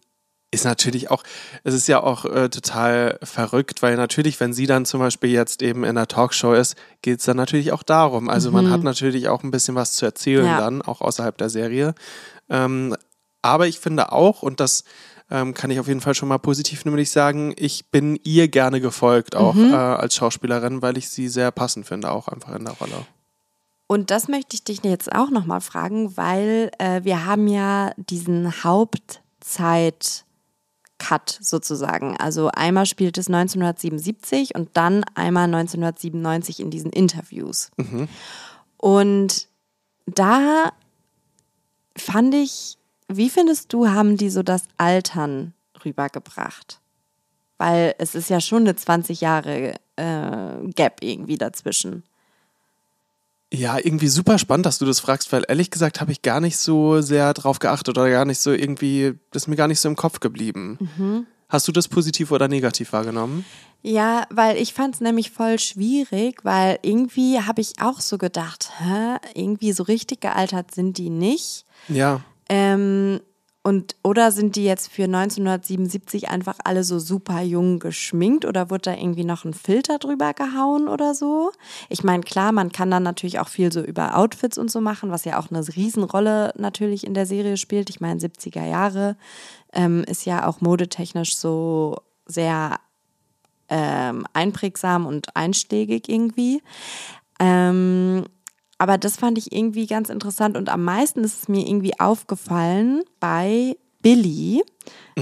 ist natürlich auch, es ist ja auch äh, total verrückt, weil natürlich, wenn sie dann zum Beispiel jetzt eben in einer Talkshow ist, geht es dann natürlich auch darum. Also man hat natürlich auch ein bisschen was zu erzählen Mhm. Ja. dann, auch außerhalb der Serie. Ähm, aber ich finde auch, und das ähm, kann ich auf jeden Fall schon mal positiv nämlich sagen, ich bin ihr gerne gefolgt, auch Mhm. äh, als Schauspielerin, weil ich sie sehr passend finde, auch einfach in der Rolle. Und das möchte ich dich jetzt auch nochmal fragen, weil äh, wir haben ja diesen Hauptzeit-Cut sozusagen. Also einmal spielt es 1977 und dann einmal 1997 in diesen Interviews. Und da fand ich, wie findest du, haben die so das Altern rübergebracht? Weil es ist ja schon eine 20 Jahre äh, Gap irgendwie dazwischen. Ja, irgendwie super spannend, dass du das fragst, weil ehrlich gesagt habe ich gar nicht so sehr drauf geachtet oder gar nicht so irgendwie, das ist mir gar nicht so im Kopf geblieben. Mhm. Hast du das positiv oder negativ wahrgenommen? Ja, weil ich fand es nämlich voll schwierig, weil irgendwie habe ich auch so gedacht, hä, irgendwie so richtig gealtert sind die nicht. Ja. Ähm, und oder sind die jetzt für 1977 einfach alle so super jung geschminkt oder wurde da irgendwie noch ein Filter drüber gehauen oder so? Ich meine, klar, man kann dann natürlich auch viel so über Outfits und so machen, was ja auch eine Riesenrolle natürlich in der Serie spielt. Ich meine, 70er Jahre ähm, ist ja auch modetechnisch so sehr ähm, einprägsam und einschlägig irgendwie. Ähm, aber das fand ich irgendwie ganz interessant und am meisten ist es mir irgendwie aufgefallen bei Billy,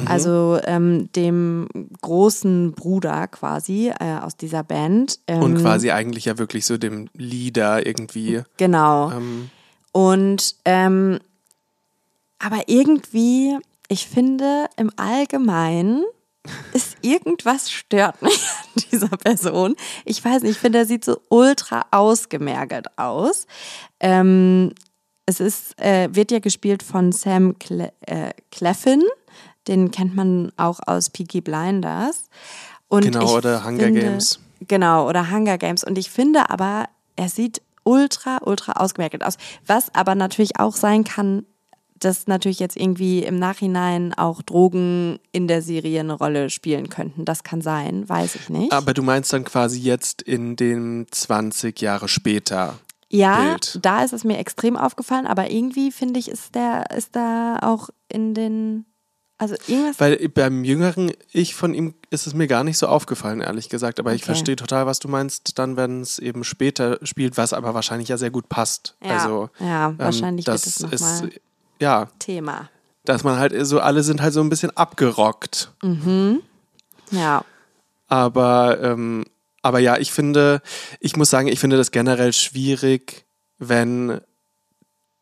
also ähm, dem großen Bruder quasi äh, aus dieser Band. Ähm, Und quasi eigentlich ja wirklich so dem Leader irgendwie. Genau. Ähm, Und ähm, aber irgendwie, ich finde im Allgemeinen ist irgendwas stört mich (laughs) an dieser Person. Ich weiß nicht, ich finde, er sieht so ultra ausgemergelt aus. Ähm, es ist, äh, wird ja gespielt von Sam Cle äh, Cleffin. Den kennt man auch aus Peaky Blinders. Und Genau, oder Hunger finde, Games. Genau, oder Hunger Games. Und ich finde aber, er sieht ultra, ultra ausgemergelt aus. Was aber natürlich auch sein kann, dass natürlich jetzt irgendwie im Nachhinein auch Drogen in der Serie eine Rolle spielen könnten. Das kann sein, weiß ich nicht. aber du meinst dann quasi jetzt in den 20 Jahre später. ja, Bild. da ist es mir extrem aufgefallen, aber irgendwie finde ich, ist der, ist da auch in den, also irgendwas. Weil beim jüngeren Ich von ihm ist es mir gar nicht so aufgefallen, ehrlich gesagt. Aber ich Okay. verstehe total, was du meinst, dann, wenn es eben später spielt, was aber wahrscheinlich ja sehr gut passt. Ja, also, ja, wahrscheinlich wird das es noch ist, ja, Thema. dass man halt so, alle sind halt so ein bisschen abgerockt. Ja. Aber, ähm, aber ja, ich finde, ich muss sagen, ich finde das generell schwierig, wenn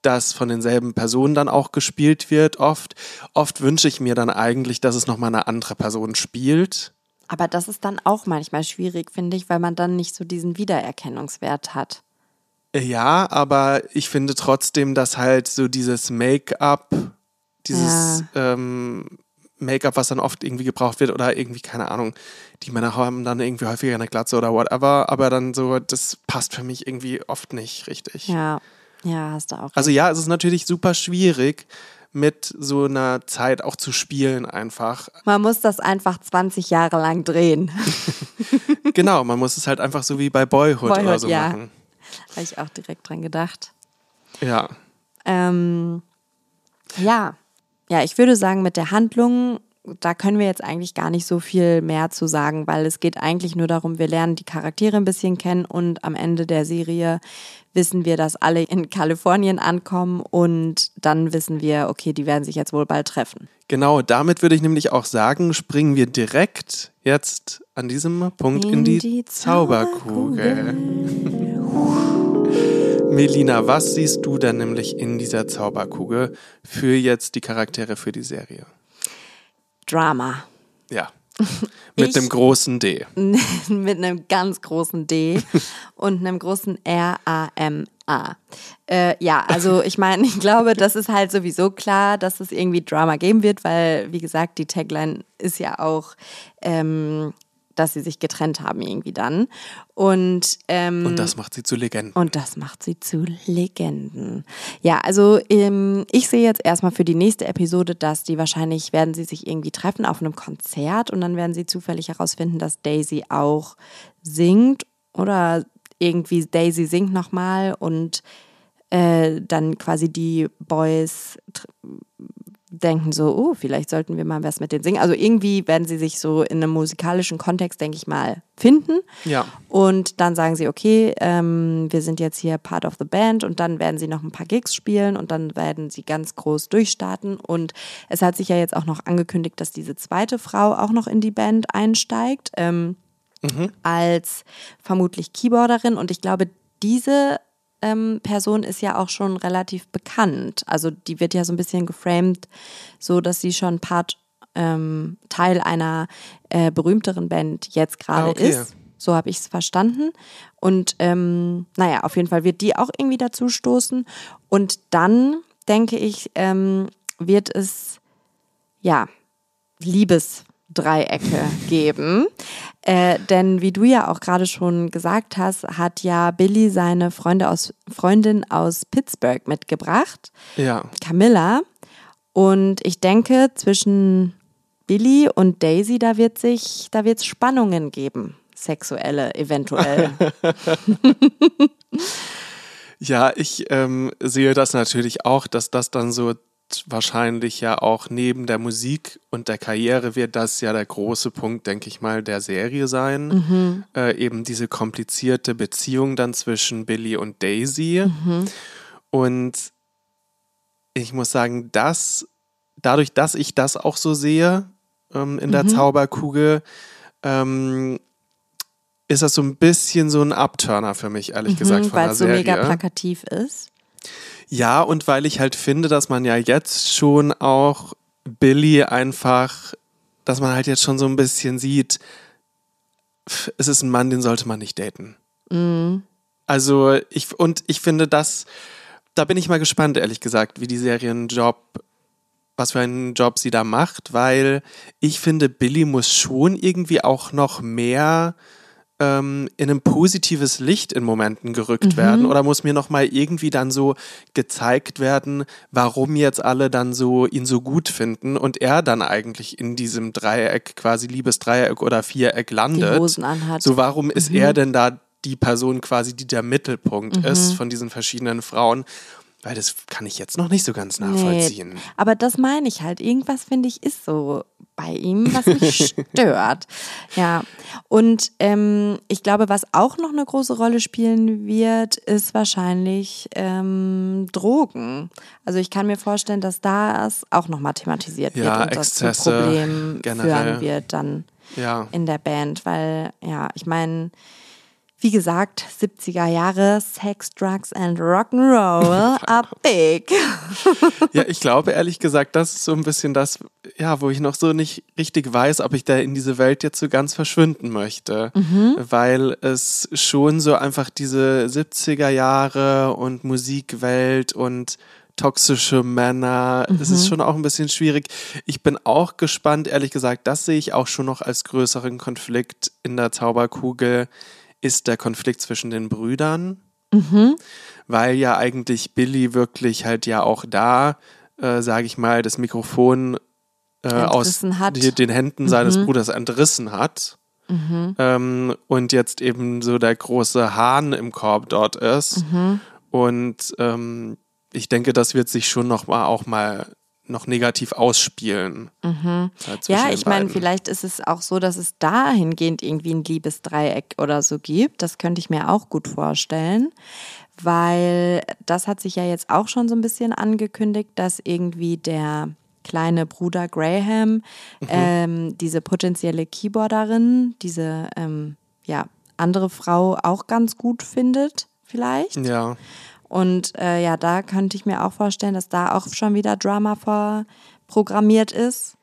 das von denselben Personen dann auch gespielt wird, oft. Oft wünsche ich mir dann eigentlich, dass es nochmal eine andere Person spielt. Aber das ist dann auch manchmal schwierig, finde ich, weil man dann nicht so diesen Wiedererkennungswert hat. Ja, aber ich finde trotzdem, dass halt so dieses Make-up, dieses ähm, Make-up, was dann oft irgendwie gebraucht wird oder irgendwie, keine Ahnung, die Männer haben dann irgendwie häufiger eine Glatze oder whatever, aber dann so, das passt für mich irgendwie oft nicht richtig. Ja, ja, hast du auch. Also ja, es ist natürlich super schwierig, mit so einer Zeit auch zu spielen einfach. Man muss das einfach 20 Jahre lang drehen. (laughs) genau, man muss es halt einfach so wie bei Boyhood, oder Boyhood, so ja. machen. Habe ich auch direkt dran gedacht. Ja. Ähm, ja. Ja, ich würde sagen, mit der Handlung, da können wir jetzt eigentlich gar nicht so viel mehr zu sagen, weil es geht eigentlich nur darum, wir lernen die Charaktere ein bisschen kennen und am Ende der Serie wissen wir, dass alle in Kalifornien ankommen und dann wissen wir, okay, die werden sich jetzt wohl bald treffen. Genau, damit würde ich nämlich auch sagen, springen wir direkt jetzt an diesem Punkt in, In die, die Zauberkugel. Melina, was siehst du denn nämlich in dieser Zauberkugel für jetzt die Charaktere für die Serie? Drama. Ja, Mit Ich- einem großen D. (laughs) mit einem ganz großen D (laughs) und einem großen R-A-M-A. Äh, ja, also ich meine, ich glaube, das ist halt sowieso klar, dass es irgendwie Drama geben wird, weil, wie gesagt, die Tagline ist ja auch, ähm, dass sie sich getrennt haben irgendwie dann. Und, ähm, Und das macht sie zu Legenden. und das macht sie zu Legenden. Ja, also ähm, ich sehe jetzt erstmal für die nächste Episode, dass die wahrscheinlich werden sie sich irgendwie treffen auf einem Konzert und dann werden sie zufällig herausfinden, dass Daisy auch singt oder irgendwie Daisy singt nochmal und äh, dann quasi die Boys denken so, oh, vielleicht sollten wir mal was mit denen singen. Also irgendwie werden sie sich so in einem musikalischen Kontext, denke ich mal, finden. Ja. Und dann sagen sie, okay, ähm, wir sind jetzt hier Part of the Band und dann werden sie noch ein paar Gigs spielen und dann werden sie ganz groß durchstarten. Und es hat sich ja jetzt auch noch angekündigt, dass diese zweite Frau auch noch in die Band einsteigt, ähm, als vermutlich Keyboarderin. Und ich glaube, diese ähm, Person ist ja auch schon relativ bekannt. Also die wird ja so ein bisschen geframed, so dass sie schon Part, ähm, Teil einer äh, berühmteren Band jetzt gerade Ah, okay. ist. So habe ich es verstanden. Und ähm, naja, auf jeden Fall wird die auch irgendwie dazu stoßen. Und dann, denke ich, ähm, wird es, ja, Liebesdreiecke geben. Äh, denn wie du ja auch gerade schon gesagt hast, hat ja Billy seine Freunde aus, Freundin aus Pittsburgh mitgebracht, Ja. Camilla. Und ich denke, zwischen Billy und Daisy, da wird sich, da wird es Spannungen geben. Sexuelle, eventuell. (laughs) (laughs) Ja, ich ähm, sehe das natürlich auch, dass das dann so wahrscheinlich ja auch neben der Musik und der Karriere wird das ja der große Punkt, denke ich mal, der Serie sein. Äh, eben diese komplizierte Beziehung dann zwischen Billy und Daisy. Und ich muss sagen, dass dadurch, dass ich das auch so sehe ähm, in der Zauberkugel, ähm, ist das so ein bisschen so ein Upturner für mich, ehrlich gesagt, von Weil es so mega plakativ ist. Ja, und weil ich halt finde, dass man ja jetzt schon auch Billy einfach, dass man halt jetzt schon so ein bisschen sieht, es ist ein Mann, den sollte man nicht daten. Also ich, und ich finde das, da bin ich mal gespannt, ehrlich gesagt, wie die Serie einen Job, was für einen Job sie da macht, weil ich finde, Billy muss schon irgendwie auch noch mehr ähm, in ein positives Licht in Momenten gerückt werden oder muss mir noch mal irgendwie dann so gezeigt werden, warum jetzt alle dann so ihn so gut finden und er dann eigentlich in diesem Dreieck quasi Liebesdreieck oder Viereck landet. Die Hosen anhat. So, warum ist er denn da die Person quasi, die der Mittelpunkt ist von diesen verschiedenen Frauen? Weil das kann ich jetzt noch nicht so ganz nachvollziehen. Nee, aber das meine ich halt. Irgendwas, finde ich, ist so bei ihm, was mich (laughs) stört. Ja. Und ähm, ich glaube, was auch noch eine große Rolle spielen wird, ist wahrscheinlich ähm, Drogen. Also ich kann mir vorstellen, dass das auch nochmal thematisiert wird Ja, und das zu Exzesse Problemen führen wird dann Ja. in der Band. Weil, ja, ich meine, wie gesagt, 70er Jahre, Sex, Drugs and Rock'n'Roll (laughs) are big. Ja, ich glaube ehrlich gesagt, das ist so ein bisschen das, ja, wo ich noch so nicht richtig weiß, ob ich da in diese Welt jetzt so ganz verschwinden möchte. Weil es schon so einfach diese 70er Jahre und Musikwelt und toxische Männer, es ist schon auch ein bisschen schwierig. Ich bin auch gespannt, ehrlich gesagt, das sehe ich auch schon noch als größeren Konflikt in der Zauberkugel, ist der Konflikt zwischen den Brüdern weil ja eigentlich Billy wirklich halt ja auch da, äh, sage ich mal, das Mikrofon äh, aus die, den Händen seines Bruders entrissen hat. Ähm, und jetzt eben so der große Hahn im Korb dort ist. Und ähm, ich denke, das wird sich schon noch mal auch mal noch negativ ausspielen. Zwischen Ja, ich meine, vielleicht ist es auch so, dass es dahingehend irgendwie ein Liebesdreieck oder so gibt. Das könnte ich mir auch gut vorstellen, weil das hat sich ja jetzt auch schon so ein bisschen angekündigt, dass irgendwie der kleine Bruder Graham ähm, diese potenzielle Keyboarderin, diese ähm, ja, andere Frau auch ganz gut findet, vielleicht. Ja, Und äh, ja, da könnte ich mir auch vorstellen, dass da auch schon wieder Drama vorprogrammiert ist.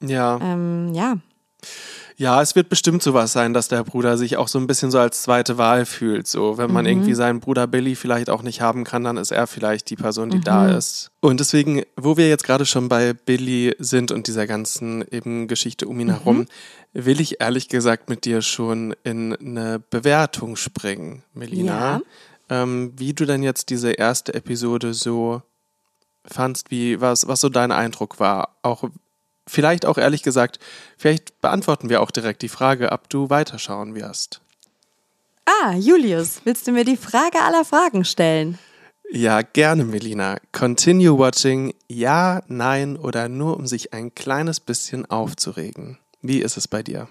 ja. Ähm, ja, Ja, es wird bestimmt sowas sein, dass der Bruder sich auch so ein bisschen so als zweite Wahl fühlt. So, wenn man mhm. irgendwie seinen Bruder Billy vielleicht auch nicht haben kann, dann ist er vielleicht die Person, die mhm. da ist. Und deswegen, wo wir jetzt gerade schon bei Billy sind und dieser ganzen eben Geschichte um ihn mhm. herum, will ich ehrlich gesagt mit dir schon in eine Bewertung springen, Melina. Ja. Ähm, wie du denn jetzt diese erste Episode so fandst, wie was, was so dein Eindruck war, auch vielleicht auch ehrlich gesagt, vielleicht beantworten wir auch direkt die Frage, ob du weiterschauen wirst. Ah, Julius, willst du mir die Frage aller Fragen stellen? Ja, gerne, Melina. Continue watching, ja, nein oder nur um sich ein kleines bisschen aufzuregen. Wie ist es bei dir?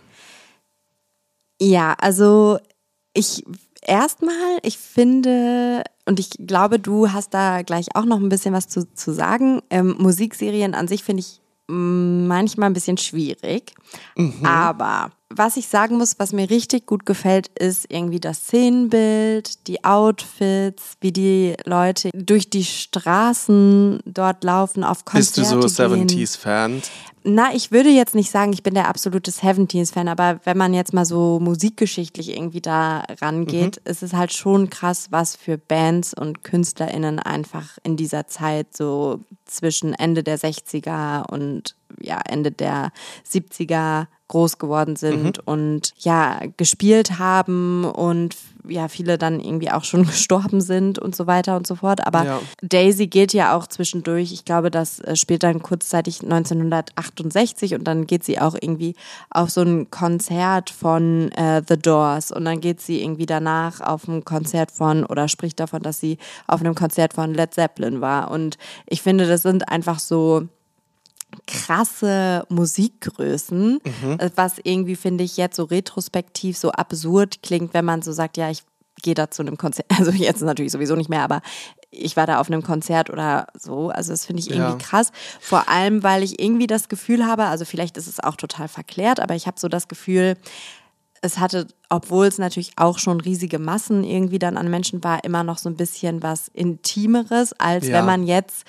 Ja, also ich erstmal, ich finde, und ich glaube, du hast da gleich auch noch ein bisschen was zu, zu sagen. Ähm, Musikserien an sich finde ich manchmal ein bisschen schwierig. Mhm. Aber was ich sagen muss, was mir richtig gut gefällt, ist irgendwie das Szenenbild, die Outfits, wie die Leute durch die Straßen dort laufen, auf Konzerte Bist du so 70s-Fan? Na, ich würde jetzt nicht sagen, ich bin der absolute Seventeens-Fan, aber wenn man jetzt mal so musikgeschichtlich irgendwie da rangeht, mhm. ist es halt schon krass, was für Bands und KünstlerInnen einfach in dieser Zeit so zwischen Ende der 60er und ja, Ende der 70er groß geworden sind mhm. und ja, gespielt haben und ja, viele dann irgendwie auch schon (laughs) gestorben sind und so weiter und so fort. Aber ja. Daisy geht ja auch zwischendurch. Ich glaube, das äh, spielt dann kurzzeitig 1968 und dann geht sie auch irgendwie auf so ein Konzert von äh, The Doors und dann geht sie irgendwie danach auf ein Konzert von oder spricht davon, dass sie auf einem Konzert von Led Zeppelin war. Und ich finde, das sind einfach so krasse Musikgrößen, mhm. Äh, was irgendwie, finde ich, jetzt so retrospektiv so absurd klingt, wenn man so sagt, ja, ich gehe da zu einem Konzert, (laughs) also jetzt natürlich sowieso nicht mehr, aber ich war da auf einem Konzert oder so. Also das finde ich irgendwie ja. krass. Vor allem, weil ich irgendwie das Gefühl habe, also vielleicht ist es auch total verklärt, aber ich habe so das Gefühl, es hatte, obwohl es natürlich auch schon riesige Massen irgendwie dann an Menschen war, immer noch so ein bisschen was Intimeres, als ja. wenn man jetzt,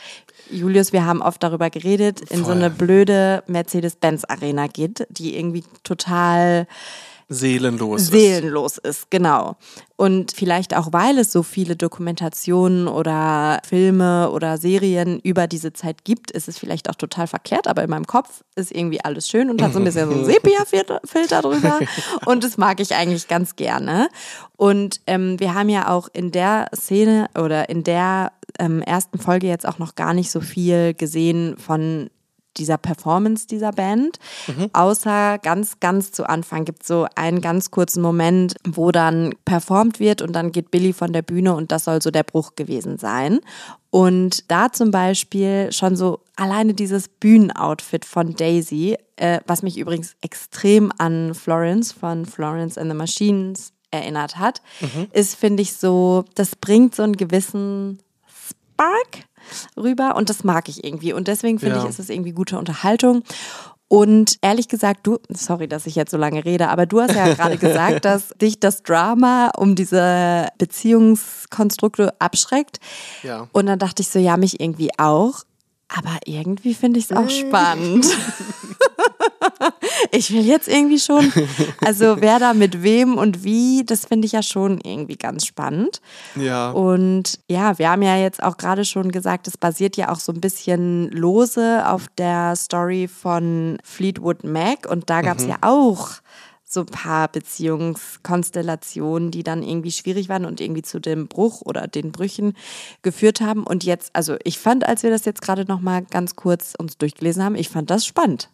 Julius, wir haben oft darüber geredet, in Voll. so eine blöde Mercedes-Benz-Arena geht, die irgendwie total seelenlos, seelenlos ist. ist. genau. Und vielleicht auch, weil es so viele Dokumentationen oder Filme oder Serien über diese Zeit gibt, ist es vielleicht auch total verkehrt, aber in meinem Kopf ist irgendwie alles schön und hat so ein bisschen so einen (laughs) Sepia-Filter drüber und das mag ich eigentlich ganz gerne. Und ähm, wir haben ja auch in der Szene oder in der ähm, ersten Folge jetzt auch noch gar nicht so viel gesehen von dieser Performance dieser Band. Mhm. Außer ganz, ganz zu Anfang gibt es so einen ganz kurzen Moment, wo dann performt wird und dann geht Billy von der Bühne und das soll so der Bruch gewesen sein. Und da zum Beispiel schon so alleine dieses Bühnenoutfit von Daisy, äh, was mich übrigens extrem an Florence von Florence and the Machines erinnert hat, mhm. ist, finde ich, so, das bringt so einen gewissen Spark rüber und das mag ich irgendwie. Und deswegen finde ja. ich, ist es irgendwie gute Unterhaltung. Und ehrlich gesagt, du, sorry, dass ich jetzt so lange rede, aber du hast ja (laughs) gerade gesagt, dass dich das Drama um diese Beziehungskonstrukte abschreckt. Ja. Und dann dachte ich so, ja, mich irgendwie auch. Aber irgendwie finde ich es auch spannend. ich will jetzt irgendwie schon, also wer da mit wem und wie, das finde ich ja schon irgendwie ganz spannend. Ja. Und ja, wir haben ja jetzt auch gerade schon gesagt, es basiert ja auch so ein bisschen lose auf der Story von Fleetwood Mac und da gab es mhm. ja auch so ein paar Beziehungskonstellationen, die dann irgendwie schwierig waren und irgendwie zu dem Bruch oder den Brüchen geführt haben. Und jetzt, also ich fand, als wir das jetzt gerade noch mal ganz kurz uns durchgelesen haben, ich fand das spannend.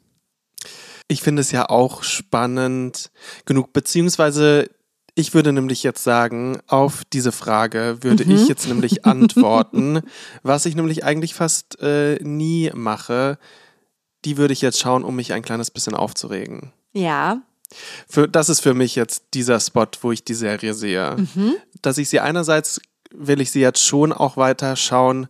Ich finde es ja auch spannend genug, beziehungsweise ich würde nämlich jetzt sagen, auf diese Frage würde mhm. ich jetzt nämlich (laughs) antworten, was ich nämlich eigentlich fast äh, nie mache. Die würde ich jetzt schauen, um mich ein kleines bisschen aufzuregen. Ja. Für, das ist für mich jetzt dieser Spot, wo ich die Serie sehe. Mhm. Dass ich sie einerseits will ich sie jetzt schon auch weiter schauen,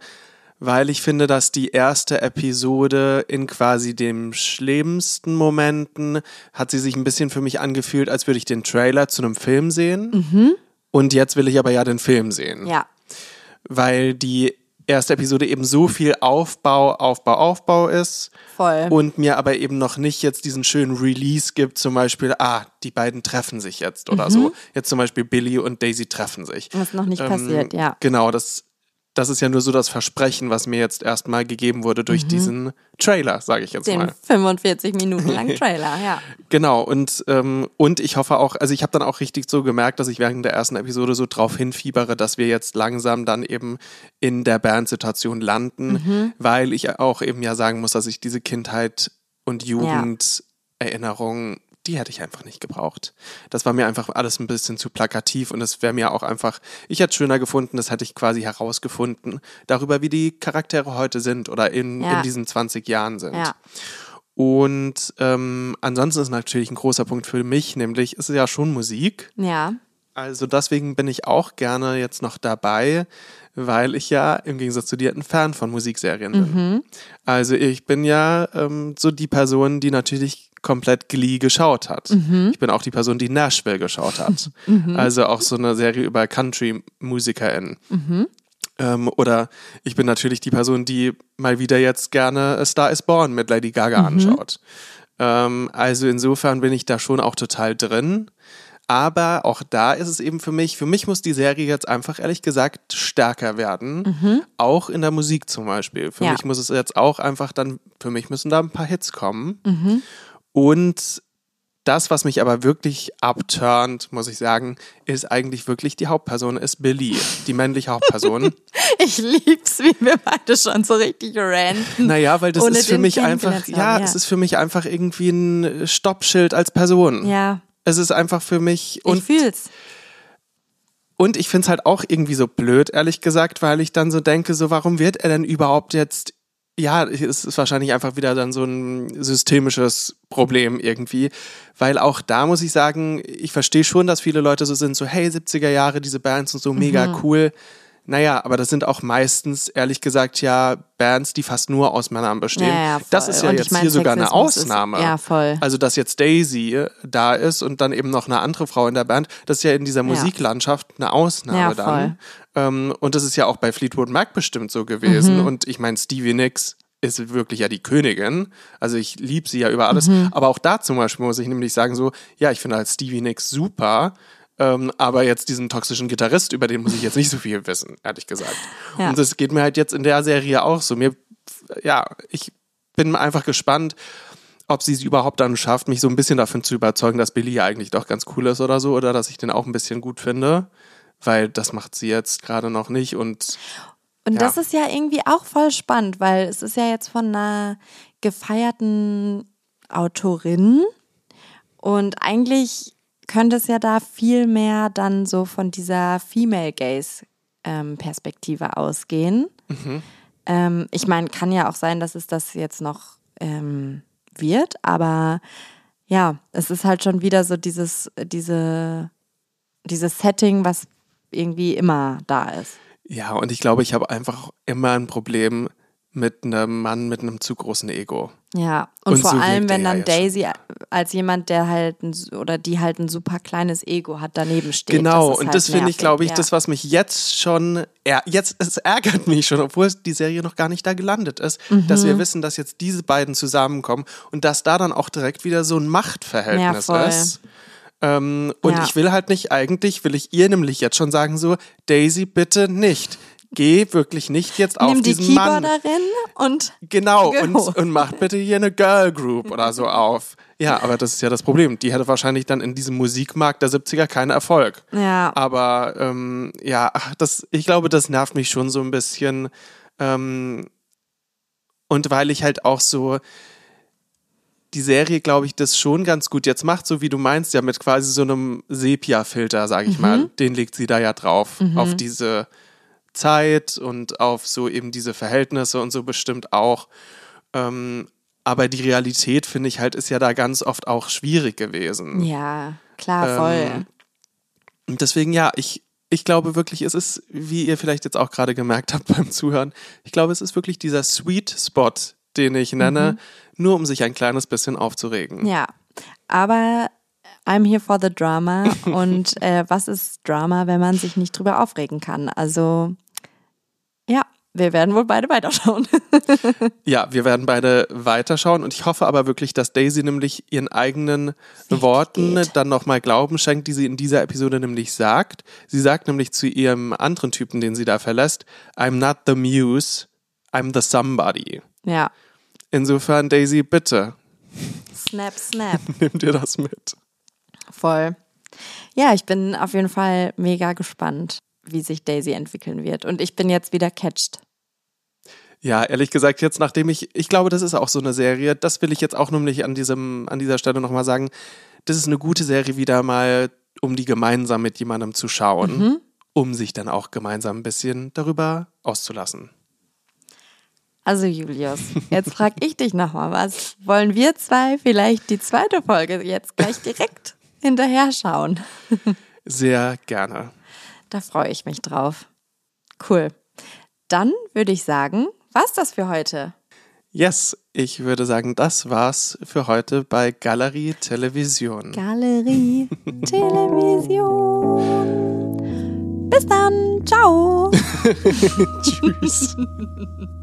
weil ich finde, dass die erste Episode in quasi den schlimmsten Momenten hat sie sich ein bisschen für mich angefühlt, als würde ich den Trailer zu einem Film sehen. Mhm. Und jetzt will ich aber ja den Film sehen. Ja. Weil die erste Episode eben so viel Aufbau, Aufbau, Aufbau ist. Voll. Und mir aber eben noch nicht jetzt diesen schönen Release gibt, zum Beispiel, ah, die beiden treffen sich jetzt oder so. Jetzt zum Beispiel Billy und Daisy treffen sich. Was noch nicht passiert, ja. Genau, das, das ist ja nur so das Versprechen, was mir jetzt erstmal gegeben wurde durch diesen Trailer, sage ich jetzt Den mal. 45 Minuten langen (laughs) Trailer, ja. Genau, und, ähm, und ich hoffe auch, also ich habe dann auch richtig so gemerkt, dass ich während der ersten Episode so drauf hinfiebere, dass wir jetzt langsam dann eben in der Bandsituation landen, weil ich auch eben ja sagen muss, dass ich diese Kindheit und Jugenderinnerungen, die hätte ich einfach nicht gebraucht. Das war mir einfach alles ein bisschen zu plakativ und es wäre mir auch einfach, ich hätte es schöner gefunden, das hätte ich quasi herausgefunden, darüber, wie die Charaktere heute sind oder in, Ja. in diesen 20 Jahren sind. Ja. Und ähm, ansonsten ist natürlich ein großer Punkt für mich, nämlich es ist ja schon Musik. Ja. Also deswegen bin ich auch gerne jetzt noch dabei, weil ich ja im Gegensatz zu dir ein Fan von Musikserien bin. Also ich bin ja ähm, so die Person, die natürlich komplett Glee geschaut hat. Ich bin auch die Person, die Nashville geschaut hat. (laughs) Also auch so eine Serie über Country-MusikerInnen. Ähm, oder ich bin natürlich die Person, die mal wieder jetzt gerne A Star is Born mit Lady Gaga anschaut. Ähm, also insofern bin ich da schon auch total drin. Aber auch da ist es eben für mich, für mich muss die Serie jetzt einfach ehrlich gesagt stärker werden. Auch in der Musik zum Beispiel. Für Ja. mich muss es jetzt auch einfach dann, für mich müssen da ein paar Hits kommen. Und das, was mich aber wirklich abturnt, muss ich sagen, ist eigentlich wirklich die Hauptperson, ist Billy, die männliche Hauptperson. (laughs) Ich lieb's, wie wir beide schon so richtig ranten. naja, weil das ist für mich einfach, ja, ja. es ist für mich einfach irgendwie ein Stoppschild als Person. Ja, Es ist einfach für mich ich und fühl's. Und ich finde es halt auch irgendwie so blöd, ehrlich gesagt, weil ich dann so denke, so warum wird er denn überhaupt jetzt, ja, es ist wahrscheinlich einfach wieder dann so ein systemisches Problem irgendwie, weil auch da muss ich sagen, ich verstehe schon, dass viele Leute so sind, so hey, 70er Jahre, diese Bands sind so mega Mhm. cool. Naja, aber das sind auch meistens, ehrlich gesagt, ja, Bands, die fast nur aus Männern bestehen. Ja, ja, das ist ja Und ich jetzt mein, hier sogar eine Sexismus ist- Ausnahme. ja, voll. Also, dass jetzt Daisy da ist und dann eben noch eine andere Frau in der Band, das ist ja in dieser Musiklandschaft eine Ausnahme dann. Ähm, und das ist ja auch bei Fleetwood Mac bestimmt so gewesen. Mhm. Und ich meine, Stevie Nicks ist wirklich ja die Königin. Also ich liebe sie ja über alles. Mhm. Aber auch da zum Beispiel muss ich nämlich sagen, so, ja, ich finde halt Stevie Nicks super. Ähm, aber jetzt diesen toxischen Gitarrist, über den muss ich jetzt nicht so viel wissen, ehrlich gesagt. Ja. Und das geht mir halt jetzt in der Serie auch so. Mir, ja, ich bin einfach gespannt, ob sie es überhaupt dann schafft, mich so ein bisschen davon zu überzeugen, dass Billy ja eigentlich doch ganz cool ist oder so, oder dass ich den auch ein bisschen gut finde. Weil das macht sie jetzt gerade noch nicht und Und Ja. das ist ja irgendwie auch voll spannend, weil es ist ja jetzt von einer gefeierten Autorin und eigentlich könnte es ja da viel mehr dann so von dieser Female Gaze ähm, Perspektive ausgehen. Ähm, ich meine, kann ja auch sein, dass es das jetzt noch ähm, wird, aber ja, es ist halt schon wieder so dieses, diese, dieses Setting, was irgendwie immer da ist. ja, und ich glaube, ich habe einfach immer ein Problem mit einem Mann mit einem zu großen Ego. Ja, und, Und vor so allem, wenn ja dann schon. Daisy als jemand, der halt ein, oder die halt ein super kleines Ego hat, daneben steht. Genau, ist und halt das finde ich, glaube ich, ja. das, was mich jetzt schon, er, jetzt, es ärgert mich schon, obwohl die Serie noch gar nicht da gelandet ist, dass Mhm. wir wissen, dass jetzt diese beiden zusammenkommen und dass da dann auch direkt wieder so ein Machtverhältnis Ja, ist. Ähm, und Ja. ich will halt nicht, eigentlich will ich ihr nämlich jetzt schon sagen, so, Daisy, bitte nicht. Geh wirklich nicht jetzt auf Nimm die diesen Mann. Keyboarderin und Genau, und, und macht bitte hier eine Girl Group oder so auf. Ja, aber das ist ja das Problem. Die hätte wahrscheinlich dann in diesem Musikmarkt der 70er keinen Erfolg. ja, Aber ähm, ja, ach, das, ich glaube, das nervt mich schon so ein bisschen. Ähm, und weil ich halt auch so die Serie, glaube ich, das schon ganz gut jetzt macht, so wie du meinst, ja mit quasi so einem Sepia-Filter, sage ich mal. Den legt sie da ja drauf, auf diese Zeit und auf so eben diese Verhältnisse und so bestimmt auch. Ähm, aber die Realität, finde ich halt, ist ja da ganz oft auch schwierig gewesen. ja, klar, voll. Ähm, Und deswegen, ja, ich, ich glaube wirklich, es ist, wie ihr vielleicht jetzt auch gerade gemerkt habt (laughs) beim Zuhören, ich glaube, es ist wirklich dieser Sweet Spot, den ich nenne, nur um sich ein kleines bisschen aufzuregen. Ja, aber I'm here for the drama. (laughs) und äh, was ist Drama, wenn man sich nicht drüber aufregen kann? Also, ja, wir werden wohl beide weiterschauen. (laughs) ja, wir werden beide weiterschauen und ich hoffe aber wirklich, dass Daisy nämlich ihren eigenen Weg Worten geht. dann nochmal Glauben schenkt, die sie in dieser Episode nämlich sagt. Sie sagt nämlich zu ihrem anderen Typen, den sie da verlässt, I'm not the muse, I'm the somebody. Ja. Insofern, Daisy, bitte. Snap, snap. (laughs) Nimm dir das mit. Voll. Ja, ich bin auf jeden Fall mega gespannt wie sich Daisy entwickeln wird. Und ich bin jetzt wieder catched. Ja, ehrlich gesagt, jetzt nachdem ich, ich glaube, das ist auch so eine Serie, das will ich jetzt auch nämlich an, diesem, an dieser Stelle nochmal sagen, das ist eine gute Serie wieder mal, um die gemeinsam mit jemandem zu schauen, mhm. um sich dann auch gemeinsam ein bisschen darüber auszulassen. Also Julius, jetzt frage ich dich nochmal was. Wollen wir zwei vielleicht die zweite Folge jetzt gleich direkt hinterher schauen? Sehr gerne. Da freue ich mich drauf. Cool. Dann würde ich sagen, war's das für heute? Yes, ich würde sagen, das war's für heute bei Galerie Television. Galerie Television. Bis dann. Ciao. (laughs) Tschüss. (laughs)